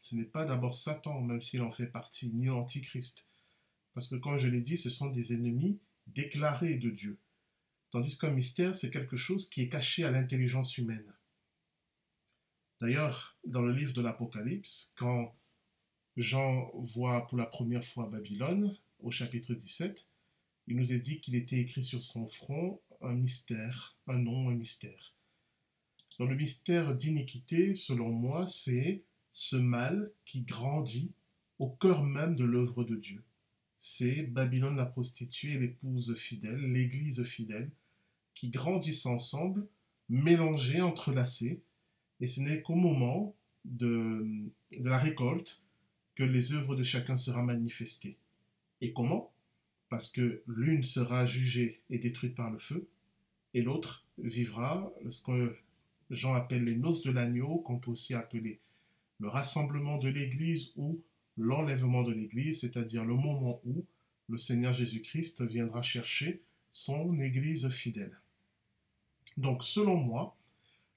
ce n'est pas d'abord Satan, même s'il en fait partie, ni l'Antichrist. Parce que, comme je l'ai dit, ce sont des ennemis déclarés de Dieu. Tandis qu'un mystère, c'est quelque chose qui est caché à l'intelligence humaine. D'ailleurs, dans le livre de l'Apocalypse, quand Jean voit pour la première fois Babylone, au chapitre 17, il nous est dit qu'il était écrit sur son front un mystère, un nom, un mystère. Dans le mystère d'iniquité, selon moi, c'est ce mal qui grandit au cœur même de l'œuvre de Dieu. C'est Babylone la prostituée l'épouse fidèle, l'Église fidèle, qui grandissent ensemble, mélangées, entrelacées, et ce n'est qu'au moment de, la récolte que les œuvres de chacun seront manifestées. Et comment? Parce que l'une sera jugée et détruite par le feu, et l'autre vivra ce que Jean appelle les noces de l'agneau, qu'on peut aussi appeler le rassemblement de l'Église ou l'enlèvement de l'Église, c'est-à-dire le moment où le Seigneur Jésus-Christ viendra chercher son Église fidèle. Donc, selon moi,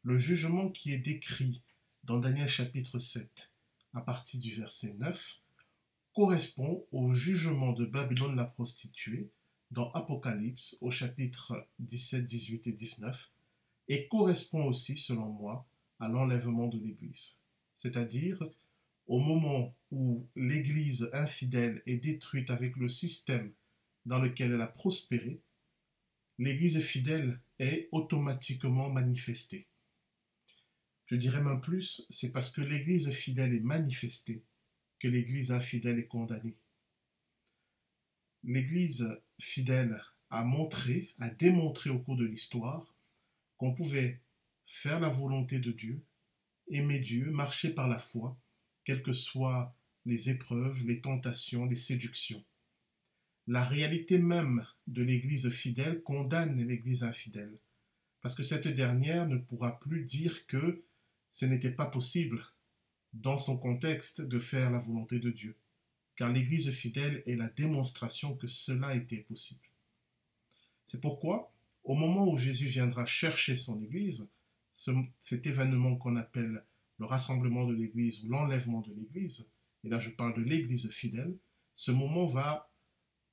le jugement qui est décrit dans Daniel chapitre 7, à partir du verset 9, correspond au jugement de Babylone la prostituée dans Apocalypse au chapitre 17, 18 et 19, et correspond aussi, selon moi, à l'enlèvement de l'Église. C'est-à-dire au moment où l'Église infidèle est détruite avec le système dans lequel elle a prospéré, l'Église fidèle est automatiquement manifestée. Je dirais même plus, c'est parce que l'Église fidèle est manifestée que l'Église infidèle est condamnée. L'Église fidèle a montré, a démontré au cours de l'histoire qu'on pouvait faire la volonté de Dieu, aimer Dieu, marcher par la foi, quelles que soient les épreuves, les tentations, les séductions. La réalité même de l'Église fidèle condamne l'Église infidèle, parce que cette dernière ne pourra plus dire que ce n'était pas possible, dans son contexte, de faire la volonté de Dieu, car l'Église fidèle est la démonstration que cela était possible. C'est pourquoi au moment où Jésus viendra chercher son Église, cet événement qu'on appelle le rassemblement de l'Église ou l'enlèvement de l'Église, et là je parle de l'Église fidèle, ce moment va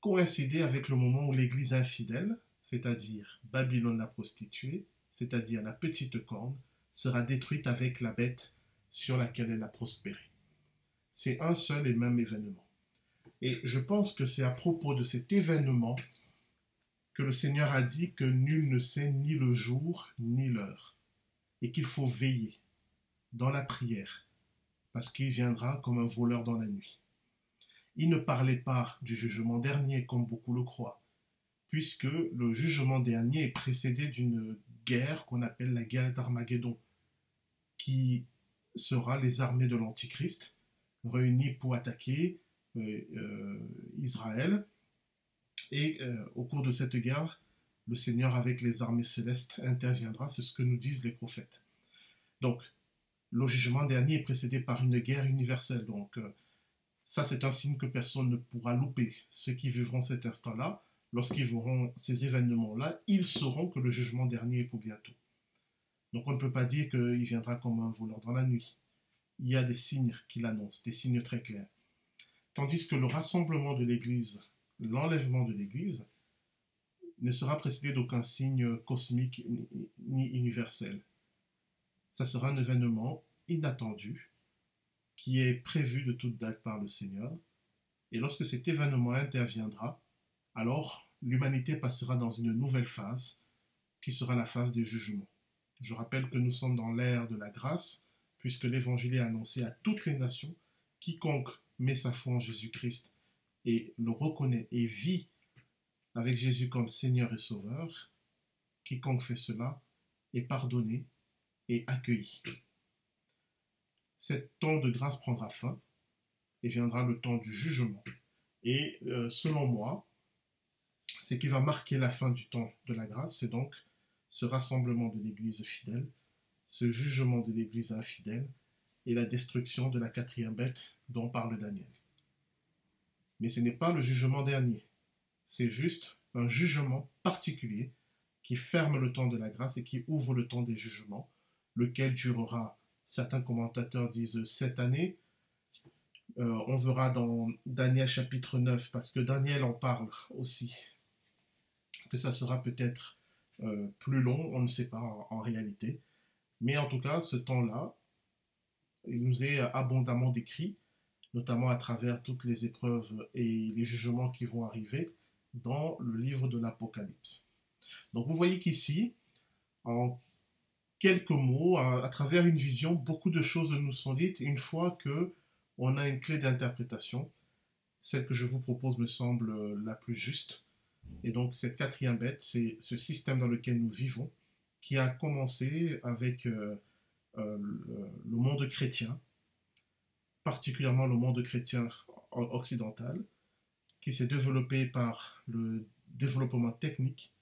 coïncider avec le moment où l'Église infidèle, c'est-à-dire Babylone la prostituée, c'est-à-dire la petite corne, sera détruite avec la bête sur laquelle elle a prospéré. C'est un seul et même événement. Et je pense que c'est à propos de cet événement que le Seigneur a dit que nul ne sait ni le jour ni l'heure, et qu'il faut veiller dans la prière, parce qu'il viendra comme un voleur dans la nuit. Il ne parlait pas du jugement dernier comme beaucoup le croient, puisque le jugement dernier est précédé d'une guerre qu'on appelle la guerre d'Armageddon, qui sera les armées de l'Antichrist réunies pour attaquer euh, euh, Israël et euh, au cours de cette guerre, le Seigneur avec les armées célestes interviendra, c'est ce que nous disent les prophètes. Donc, le jugement dernier est précédé par une guerre universelle. Donc, ça, c'est un signe que personne ne pourra louper. Ceux qui vivront cet instant-là, lorsqu'ils verront ces événements-là, ils sauront que le jugement dernier est pour bientôt. Donc, on ne peut pas dire qu'il viendra comme un voleur dans la nuit. Il y a des signes qui l'annoncent, des signes très clairs. Tandis que le rassemblement de l'Église l'enlèvement de l'Église ne sera précédé d'aucun signe cosmique ni universel. Ça sera un événement inattendu qui est prévu de toute date par le Seigneur. Et lorsque cet événement interviendra, alors l'humanité passera dans une nouvelle phase qui sera la phase du jugement. Je rappelle que nous sommes dans l'ère de la grâce, puisque l'Évangile est annoncé à toutes les nations. Quiconque met sa foi en Jésus-Christ et le reconnaît et vit avec Jésus comme Seigneur et Sauveur, quiconque fait cela est pardonné et accueilli. Cet temps de grâce prendra fin et viendra le temps du jugement. Et euh, selon moi, ce qui va marquer la fin du temps de la grâce, c'est donc ce rassemblement de l'Église fidèle, ce jugement de l'Église infidèle et la destruction de la quatrième bête dont parle Daniel. Mais ce n'est pas le jugement dernier, c'est juste un jugement particulier qui ferme le temps de la grâce et qui ouvre le temps des jugements, lequel durera, certains commentateurs disent, sept années. Euh, on verra dans Daniel chapitre 9, parce que Daniel en parle aussi, que ça sera peut-être euh, plus long, on ne sait pas en, réalité. Mais en tout cas, ce temps-là, il nous est abondamment décrit, notamment à travers toutes les épreuves et les jugements qui vont arriver dans le livre de l'Apocalypse. Donc vous voyez qu'ici, en quelques mots, à, travers une vision, beaucoup de choses nous sont dites une fois que on a une clé d'interprétation. Celle que je vous propose me semble la plus juste. Et donc cette quatrième bête, c'est ce système dans lequel nous vivons, qui a commencé avec euh, euh, le monde chrétien, particulièrement le monde chrétien occidental, qui s'est développé par le développement technique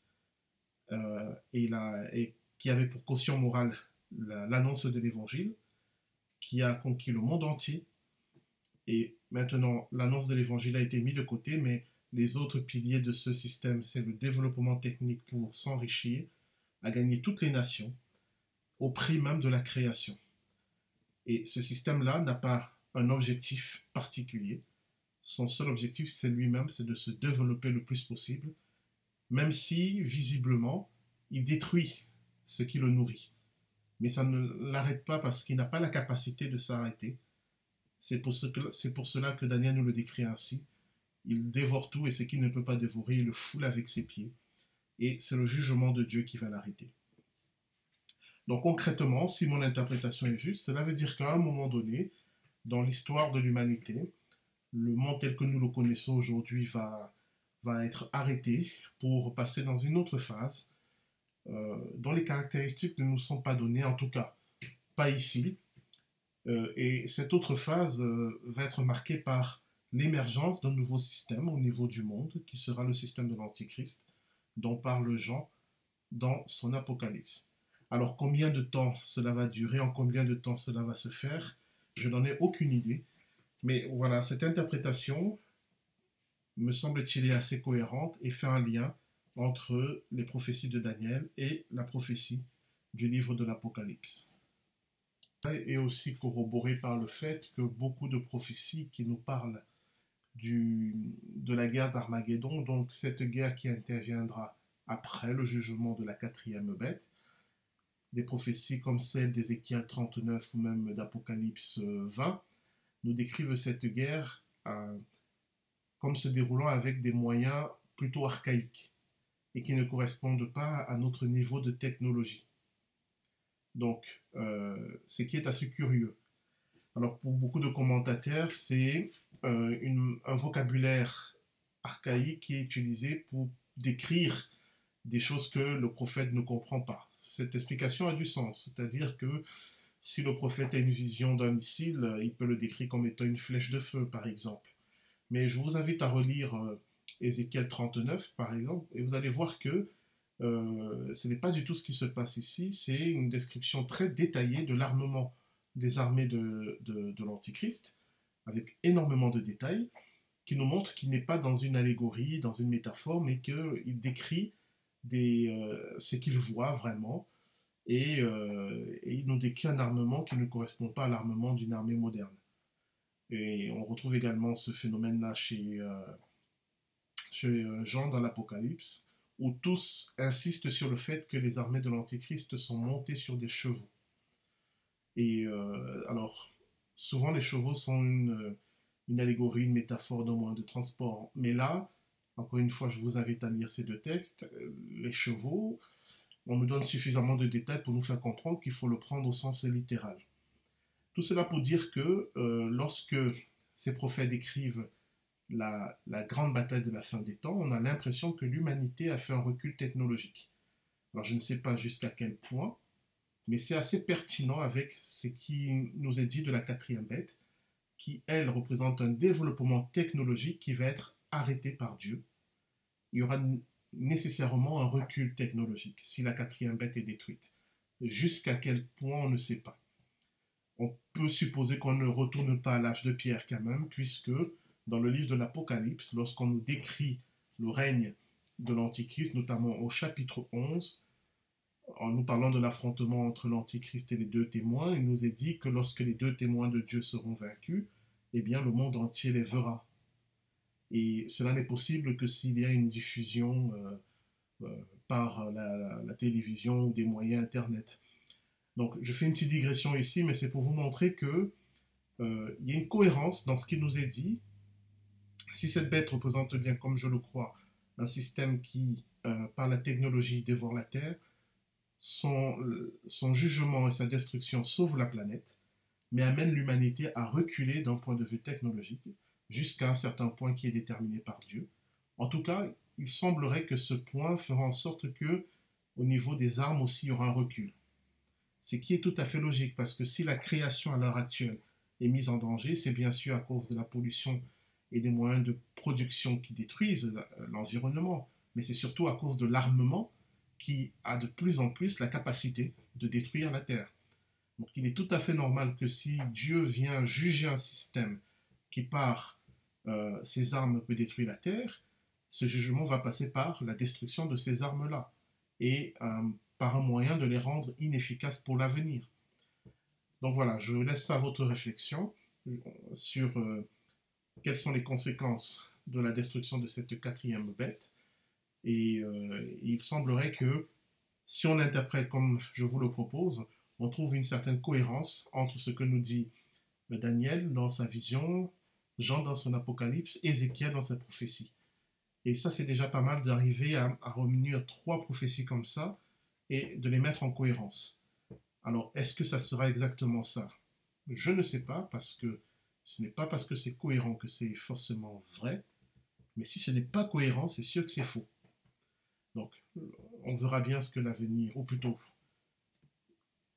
euh, et, et, qui avait pour caution morale l'annonce de l'évangile, qui a conquis le monde entier. Et maintenant, l'annonce de l'évangile a été mise de côté, mais les autres piliers de ce système, c'est le développement technique pour s'enrichir, à gagner toutes les nations, au prix même de la création. Et ce système-là n'a pas un objectif particulier. Son seul objectif, c'est lui-même, c'est de se développer le plus possible, même si, visiblement, il détruit ce qui le nourrit. Mais ça ne l'arrête pas parce qu'il n'a pas la capacité de s'arrêter. C'est pour, ce pour cela que Daniel nous le décrit ainsi. Il dévore tout et ce qu'il ne peut pas dévorer, il le foule avec ses pieds. Et c'est le jugement de Dieu qui va l'arrêter. Donc concrètement, si mon interprétation est juste, cela veut dire qu'à un moment donné, dans l'histoire de l'humanité, le monde tel que nous le connaissons aujourd'hui va être arrêté pour passer dans une autre phase euh, dont les caractéristiques ne nous sont pas données, en tout cas pas ici. Euh, et cette autre phase euh, va être marquée par l'émergence d'un nouveau système au niveau du monde, qui sera le système de l'Antichrist, dont parle Jean dans son Apocalypse. Alors combien de temps cela va durer, en combien de temps cela va se faire, je n'en ai aucune idée. Mais voilà, cette interprétation me semble-t-il assez cohérente et fait un lien entre les prophéties de Daniel et la prophétie du livre de l'Apocalypse. Et aussi corroboré par le fait que beaucoup de prophéties qui nous parlent du, de la guerre d'Armageddon, donc cette guerre qui interviendra après le jugement de la quatrième bête, des prophéties comme celle d'Ézéchiel 39 ou même d'Apocalypse 20, nous décrivent cette guerre euh, comme se déroulant avec des moyens plutôt archaïques et qui ne correspondent pas à notre niveau de technologie. Donc, euh, ce qui est assez curieux. Alors, pour beaucoup de commentateurs, c'est euh, un vocabulaire archaïque qui est utilisé pour décrire des choses que le prophète ne comprend pas. Cette explication a du sens, c'est-à-dire que si le prophète a une vision d'un missile, il peut le décrire comme étant une flèche de feu, par exemple. Mais je vous invite à relire euh, Ézéchiel 39, par exemple, et vous allez voir que euh, ce n'est pas du tout ce qui se passe ici, c'est une description très détaillée de l'armement des armées de, l'Antichrist, avec énormément de détails, qui nous montre qu'il n'est pas dans une allégorie, dans une métaphore, mais qu'il décrit euh, ce qu'il voit vraiment, et, et, il nous décrit un armement qui ne correspond pas à l'armement d'une armée moderne. Et on retrouve également ce phénomène-là chez, euh, chez euh, Jean dans l'Apocalypse, où tous insistent sur le fait que les armées de l'Antichrist sont montées sur des chevaux. Et euh, alors, souvent les chevaux sont une, une allégorie, une métaphore d'un moyen de transport. Mais là, encore une fois, je vous invite à lire ces deux textes. Les chevaux, on nous donne suffisamment de détails pour nous faire comprendre qu'il faut le prendre au sens littéral. Tout cela pour dire que euh, lorsque ces prophètes écrivent la, grande bataille de la fin des temps, on a l'impression que l'humanité a fait un recul technologique. Alors je ne sais pas jusqu'à quel point, mais c'est assez pertinent avec ce qui nous est dit de la quatrième bête, qui, elle, représente un développement technologique qui va être arrêté par Dieu. Il y aura nécessairement un recul technologique si la quatrième bête est détruite. Jusqu'à quel point, on ne sait pas. On peut supposer qu'on ne retourne pas à l'âge de pierre quand même, puisque dans le livre de l'Apocalypse, lorsqu'on nous décrit le règne de l'Antichrist, notamment au chapitre 11, en nous parlant de l'affrontement entre l'Antichrist et les deux témoins, il nous est dit que lorsque les deux témoins de Dieu seront vaincus, eh bien le monde entier les verra. Et cela n'est possible que s'il y a une diffusion euh, euh, par la, télévision ou des moyens Internet. Donc je fais une petite digression ici, mais c'est pour vous montrer que euh, il y a une cohérence dans ce qui nous est dit. Si cette bête représente bien, comme je le crois, un système qui, par la technologie, dévore la Terre, son, son jugement et sa destruction sauvent la planète, mais amène l'humanité à reculer d'un point de vue technologique jusqu'à un certain point qui est déterminé par Dieu. En tout cas, il semblerait que ce point fera en sorte que, au niveau des armes aussi, il y aura un recul. Ce qui est tout à fait logique, parce que si la création à l'heure actuelle est mise en danger, c'est bien sûr à cause de la pollution et des moyens de production qui détruisent l'environnement, mais c'est surtout à cause de l'armement qui a de plus en plus la capacité de détruire la Terre. Donc il est tout à fait normal que si Dieu vient juger un système qui par euh, ses armes peut détruire la Terre, ce jugement va passer par la destruction de ces armes-là et euh, par un moyen de les rendre inefficaces pour l'avenir. Donc voilà, je laisse ça à votre réflexion sur euh, quelles sont les conséquences de la destruction de cette quatrième bête. Et il semblerait que si on l'interprète comme je vous le propose, on trouve une certaine cohérence entre ce que nous dit Daniel dans sa vision, Jean dans son apocalypse, Ézéchiel dans sa prophétie. Et ça, c'est déjà pas mal d'arriver à, à trois prophéties comme ça et de les mettre en cohérence. Alors, est-ce que ça sera exactement ça? Je ne sais pas, parce que ce n'est pas parce que c'est cohérent que c'est forcément vrai, mais si ce n'est pas cohérent, c'est sûr que c'est faux. Donc, on verra bien ce que l'avenir, ou plutôt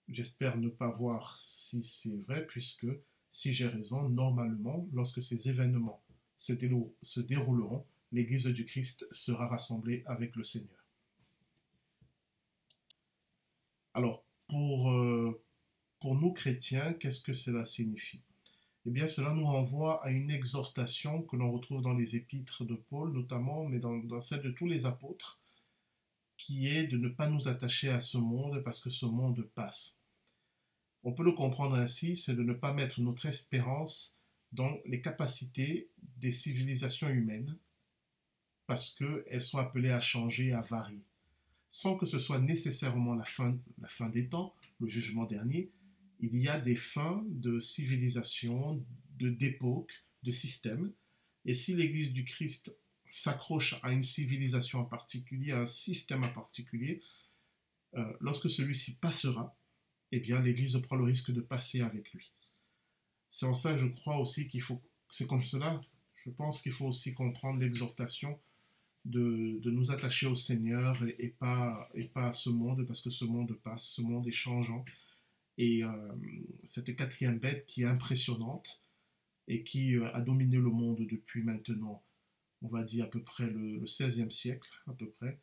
J'espère ne pas voir si c'est vrai, puisque si j'ai raison, normalement, lorsque ces événements se, dérouleront, l'Église du Christ sera rassemblée avec le Seigneur. Alors, pour, euh, nous chrétiens, qu'est-ce que cela signifie? Eh bien, cela nous renvoie à une exhortation que l'on retrouve dans les épîtres de Paul, notamment, mais dans, dans celle de tous les apôtres, qui est de ne pas nous attacher à ce monde parce que ce monde passe. On peut le comprendre ainsi, c'est de ne pas mettre notre espérance dans les capacités des civilisations humaines, parce qu'elles sont appelées à changer, à varier. Sans que ce soit nécessairement la fin, la fin des temps, le jugement dernier, il y a des fins de civilisation, de d'époque, de système. Et si l'Église du Christ s'accroche à une civilisation en particulier, à un système en particulier, euh, lorsque celui-ci passera, eh bien l'Église prend le risque de passer avec lui. C'est en ça que je crois aussi qu'il faut, c'est comme cela, je pense qu'il faut aussi comprendre l'exhortation de, nous attacher au Seigneur et, pas, et pas à ce monde, parce que ce monde passe, ce monde est changeant. Et euh, cette quatrième bête qui est impressionnante et qui euh, a dominé le monde depuis maintenant, on va dire à peu près le, le 16e siècle, à peu près,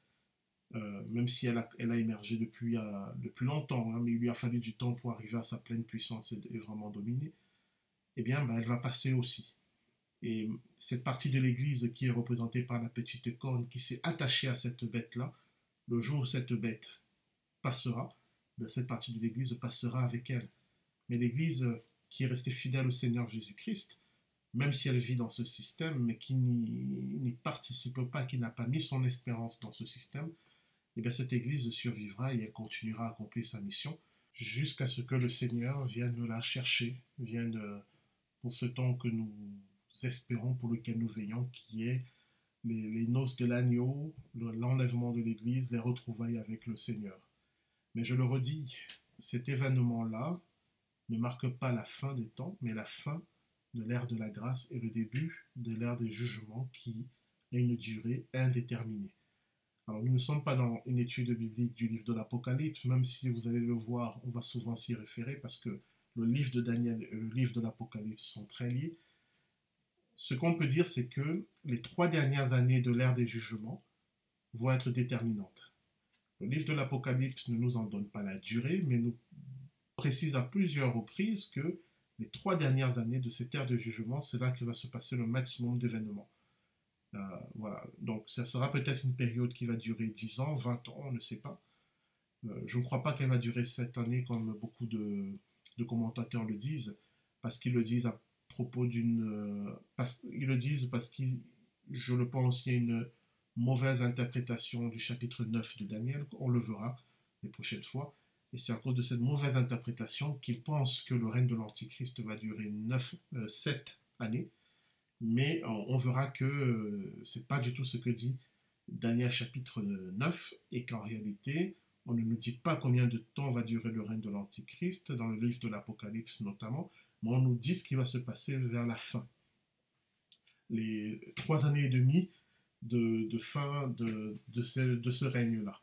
euh, même si elle a, émergé depuis, depuis longtemps, hein, mais il lui a fallu du temps pour arriver à sa pleine puissance et, vraiment dominer, eh bien, ben, elle va passer aussi. Et cette partie de l'Église qui est représentée par la petite corne qui s'est attachée à cette bête-là, le jour où cette bête passera, cette partie de l'Église passera avec elle. Mais l'Église qui est restée fidèle au Seigneur Jésus-Christ, même si elle vit dans ce système, mais qui n'y participe pas, qui n'a pas mis son espérance dans ce système, eh bien cette Église survivra et elle continuera à accomplir sa mission jusqu'à ce que le Seigneur vienne la chercher, vienne euh, pour ce temps que nous espérons, pour lequel nous veillons, qui est les, noces de l'agneau, l'enlèvement de l'Église, les retrouvailles avec le Seigneur. Mais je le redis, cet événement-là ne marque pas la fin des temps, mais la fin de l'ère de la grâce et le début de l'ère des jugements qui a une durée indéterminée. Alors, nous ne sommes pas dans une étude biblique du livre de l'Apocalypse, même si vous allez le voir, on va souvent s'y référer parce que le livre de Daniel et le livre de l'Apocalypse sont très liés. Ce qu'on peut dire, c'est que les trois dernières années de l'ère des jugements vont être déterminantes. Le livre de l'Apocalypse ne nous en donne pas la durée, mais nous précise à plusieurs reprises que les trois dernières années de cette ère de jugement, c'est là que va se passer le maximum d'événements. Euh, voilà, donc ça sera peut-être une période qui va durer 10 ans, 20 ans, on ne sait pas. Euh, je ne crois pas qu'elle va durer cette année comme beaucoup de, commentateurs le disent, parce qu'ils le disent à propos d'une... Euh, ils le disent parce qu'ils, je le pense, il y a une mauvaise interprétation du chapitre 9 de Daniel, on le verra les prochaines fois. Et c'est à cause de cette mauvaise interprétation qu'ils pensent que le règne de l'Antichrist va durer 9, 7 années mais on verra que euh, ce n'est pas du tout ce que dit Daniel chapitre 9 et qu'en réalité, on ne nous dit pas combien de temps va durer le règne de l'Antichrist, dans le livre de l'Apocalypse notamment, mais on nous dit ce qui va se passer vers la fin. Les trois années et demie de, fin de, ce, de ce règne-là.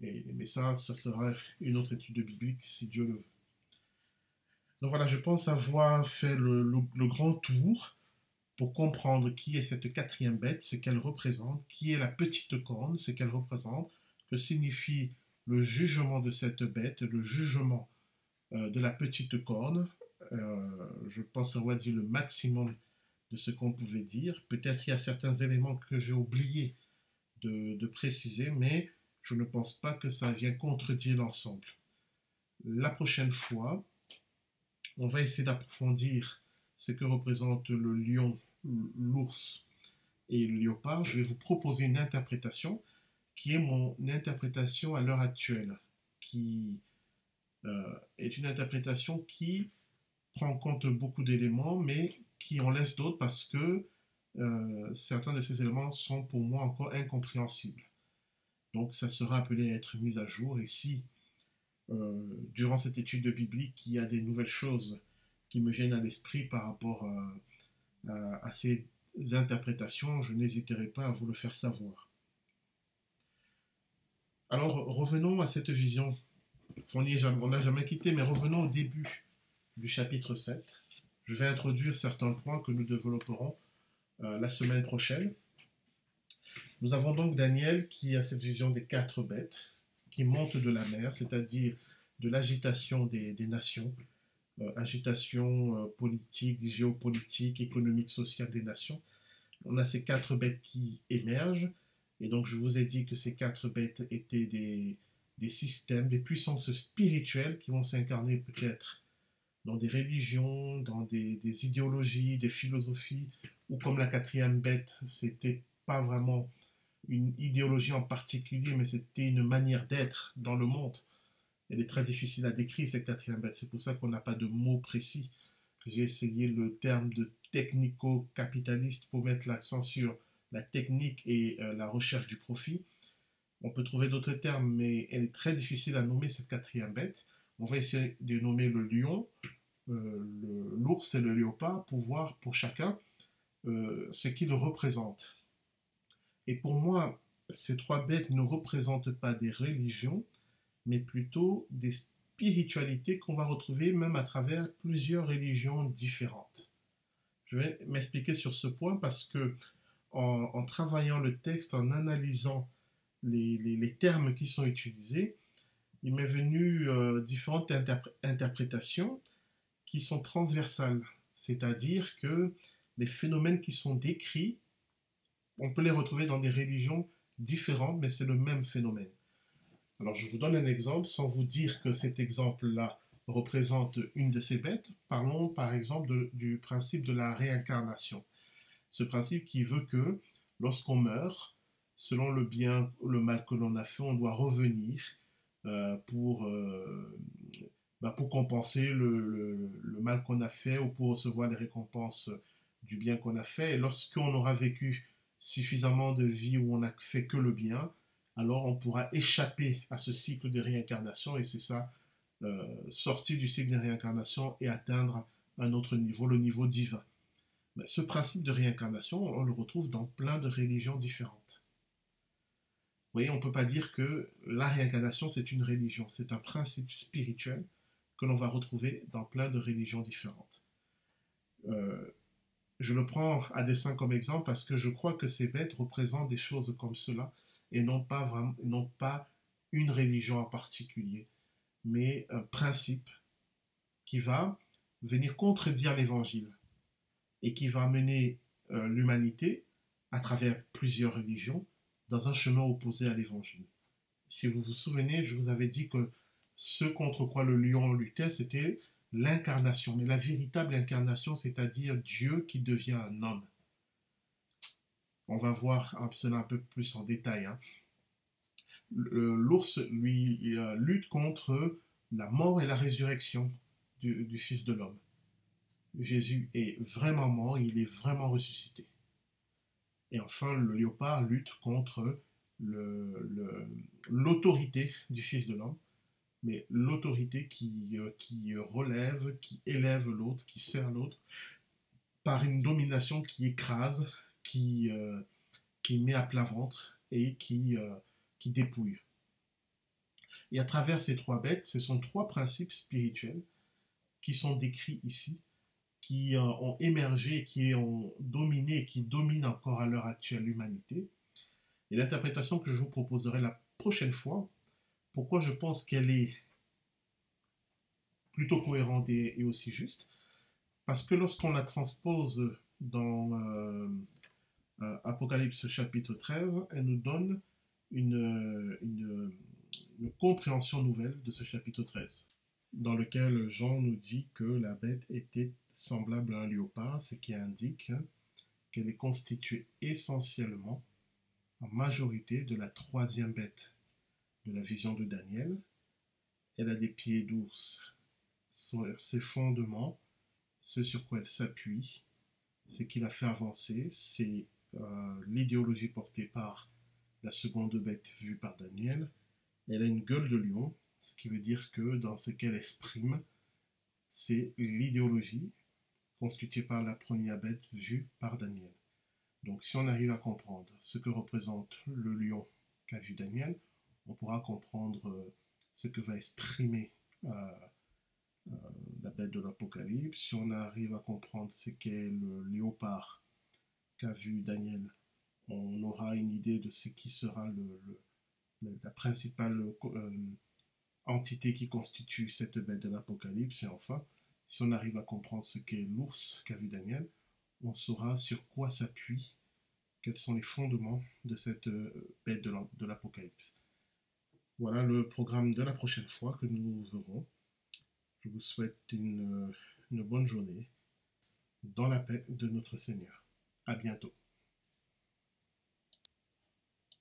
Mais ça, ça sera une autre étude biblique si Dieu le veut. Donc voilà, je pense avoir fait le grand tour pour comprendre qui est cette quatrième bête, ce qu'elle représente, qui est la petite corne, ce qu'elle représente, que signifie le jugement de cette bête, le jugement euh, de la petite corne. Euh, je pense avoir dit le maximum ce qu'on pouvait dire. Peut-être il y a certains éléments que j'ai oublié de, préciser, mais je ne pense pas que ça vienne contredire l'ensemble. La prochaine fois, on va essayer d'approfondir ce que représente le lion, l'ours et le léopard, je vais vous proposer une interprétation qui est mon interprétation à l'heure actuelle, qui euh, est une interprétation qui prend en compte beaucoup d'éléments, mais qui en laisse d'autres parce que euh, certains de ces éléments sont pour moi encore incompréhensibles. Donc ça sera appelé à être mis à jour, et si euh, durant cette étude biblique il y a des nouvelles choses qui me gênent à l'esprit par rapport à, ces interprétations, je n'hésiterai pas à vous le faire savoir. Alors revenons à cette vision. On n'a jamais quitté, mais revenons au début du chapitre 7. Je vais introduire certains points que nous développerons euh, la semaine prochaine. Nous avons donc Daniel qui a cette vision des quatre bêtes qui montent de la mer, c'est-à-dire de l'agitation des, nations, euh, agitation euh, politique, géopolitique, économique, sociale des nations. On a ces quatre bêtes qui émergent. Et donc, je vous ai dit que ces quatre bêtes étaient des, des systèmes, des puissances spirituelles qui vont s'incarner peut-être dans des religions, dans des, idéologies, des philosophies, ou comme la quatrième bête, c'était pas vraiment une idéologie en particulier, mais c'était une manière d'être dans le monde elle est très difficile à décrire, cette quatrième bête. C'est pour ça qu'on n'a pas de mots précis. J'ai essayé le terme de technico-capitaliste pour mettre l'accent sur la technique et euh, la recherche du profit. On peut trouver d'autres termes, mais elle est très difficile à nommer, cette quatrième bête. On va essayer de nommer le lion, euh, l'ours et le léopard pour voir pour chacun euh, ce qu'ils représentent. Et pour moi, ces trois bêtes ne représentent pas des religions, mais plutôt des spiritualités qu'on va retrouver même à travers plusieurs religions différentes. Je vais m'expliquer sur ce point parce que en, travaillant le texte, en analysant les, termes qui sont utilisés, il m'est venu euh, différentes interprétations qui sont transversales, c'est-à-dire que les phénomènes qui sont décrits, on peut les retrouver dans des religions différentes, mais c'est le même phénomène. Alors je vous donne un exemple sans vous dire que cet exemple-là représente une de ces bêtes. Parlons par exemple du principe de la réincarnation. Ce principe qui veut que lorsqu'on meurt, selon le bien ou le mal que l'on a fait, on doit revenir pour, euh, bah, pour compenser le, le mal qu'on a fait ou pour recevoir les récompenses du bien qu'on a fait. Et lorsqu'on aura vécu suffisamment de vie où on n'a fait que le bien, alors on pourra échapper à ce cycle de réincarnation et c'est ça, euh, sortir du cycle de réincarnation et atteindre un autre niveau, le niveau divin. Mais ce principe de réincarnation, on le retrouve dans plein de religions différentes. Voyez, on ne peut pas dire que la réincarnation, c'est une religion. C'est un principe spirituel que l'on va retrouver dans plein de religions différentes. Euh, je le prends à dessein comme exemple parce que je crois que ces bêtes représentent des choses comme cela et non pas, vraiment, non pas une religion en particulier, mais un principe qui va venir contredire l'évangile et qui va mener euh, l'humanité à travers plusieurs religions dans un chemin opposé à l'évangile. Si vous vous souvenez, je vous avais dit que ce contre quoi le lion luttait, c'était l'incarnation, mais la véritable incarnation, c'est-à-dire Dieu qui devient un homme. On va voir cela un peu plus en détail. Hein. L'ours, lui, lutte contre la mort et la résurrection du Fils de l'homme. Jésus est vraiment mort, il est vraiment ressuscité. Et enfin, le léopard lutte contre l'autorité du Fils de l'homme mais l'autorité qui, euh, qui relève, qui élève l'autre, qui sert l'autre, par une domination qui écrase, qui, euh, met à plat ventre et euh, qui dépouille. Et à travers ces trois bêtes, ce sont trois principes spirituels qui sont décrits ici, qui ont émergé, qui ont dominé, qui dominent encore à l'heure actuelle l'humanité. Et l'interprétation que je vous proposerai la prochaine fois, pourquoi je pense qu'elle est plutôt cohérente et, aussi juste Parce que lorsqu'on la transpose dans euh, euh, Apocalypse chapitre 13, elle nous donne une, une, compréhension nouvelle de ce chapitre 13, dans lequel Jean nous dit que la bête était semblable à un léopard, ce qui indique qu'elle est constituée essentiellement en majorité de la troisième bête de la vision de Daniel. Elle a des pieds d'ours ses fondements, ce sur quoi elle s'appuie, ce qui l'a fait avancer, c'est euh, l'idéologie portée par la seconde bête vue par Daniel. Elle a une gueule de lion, ce qui veut dire que dans ce qu'elle exprime, c'est l'idéologie constituée par la première bête vue par Daniel. Donc si on arrive à comprendre ce que représente le lion qu'a vu Daniel, on pourra comprendre euh, ce que va exprimer euh, euh, la bête de l'Apocalypse. Si on arrive à comprendre ce qu'est le léopard qu'a vu Daniel, on aura une idée de ce qui sera la principale entité qui constitue cette bête de l'Apocalypse. Et enfin, si on arrive à comprendre ce qu'est l'ours qu'a vu Daniel, on saura sur quoi s'appuie, quels sont les fondements de cette bête de l'Apocalypse. Voilà le programme de la prochaine fois que nous verrons. Je vous souhaite une, une bonne journée dans la paix de notre Seigneur. À bientôt.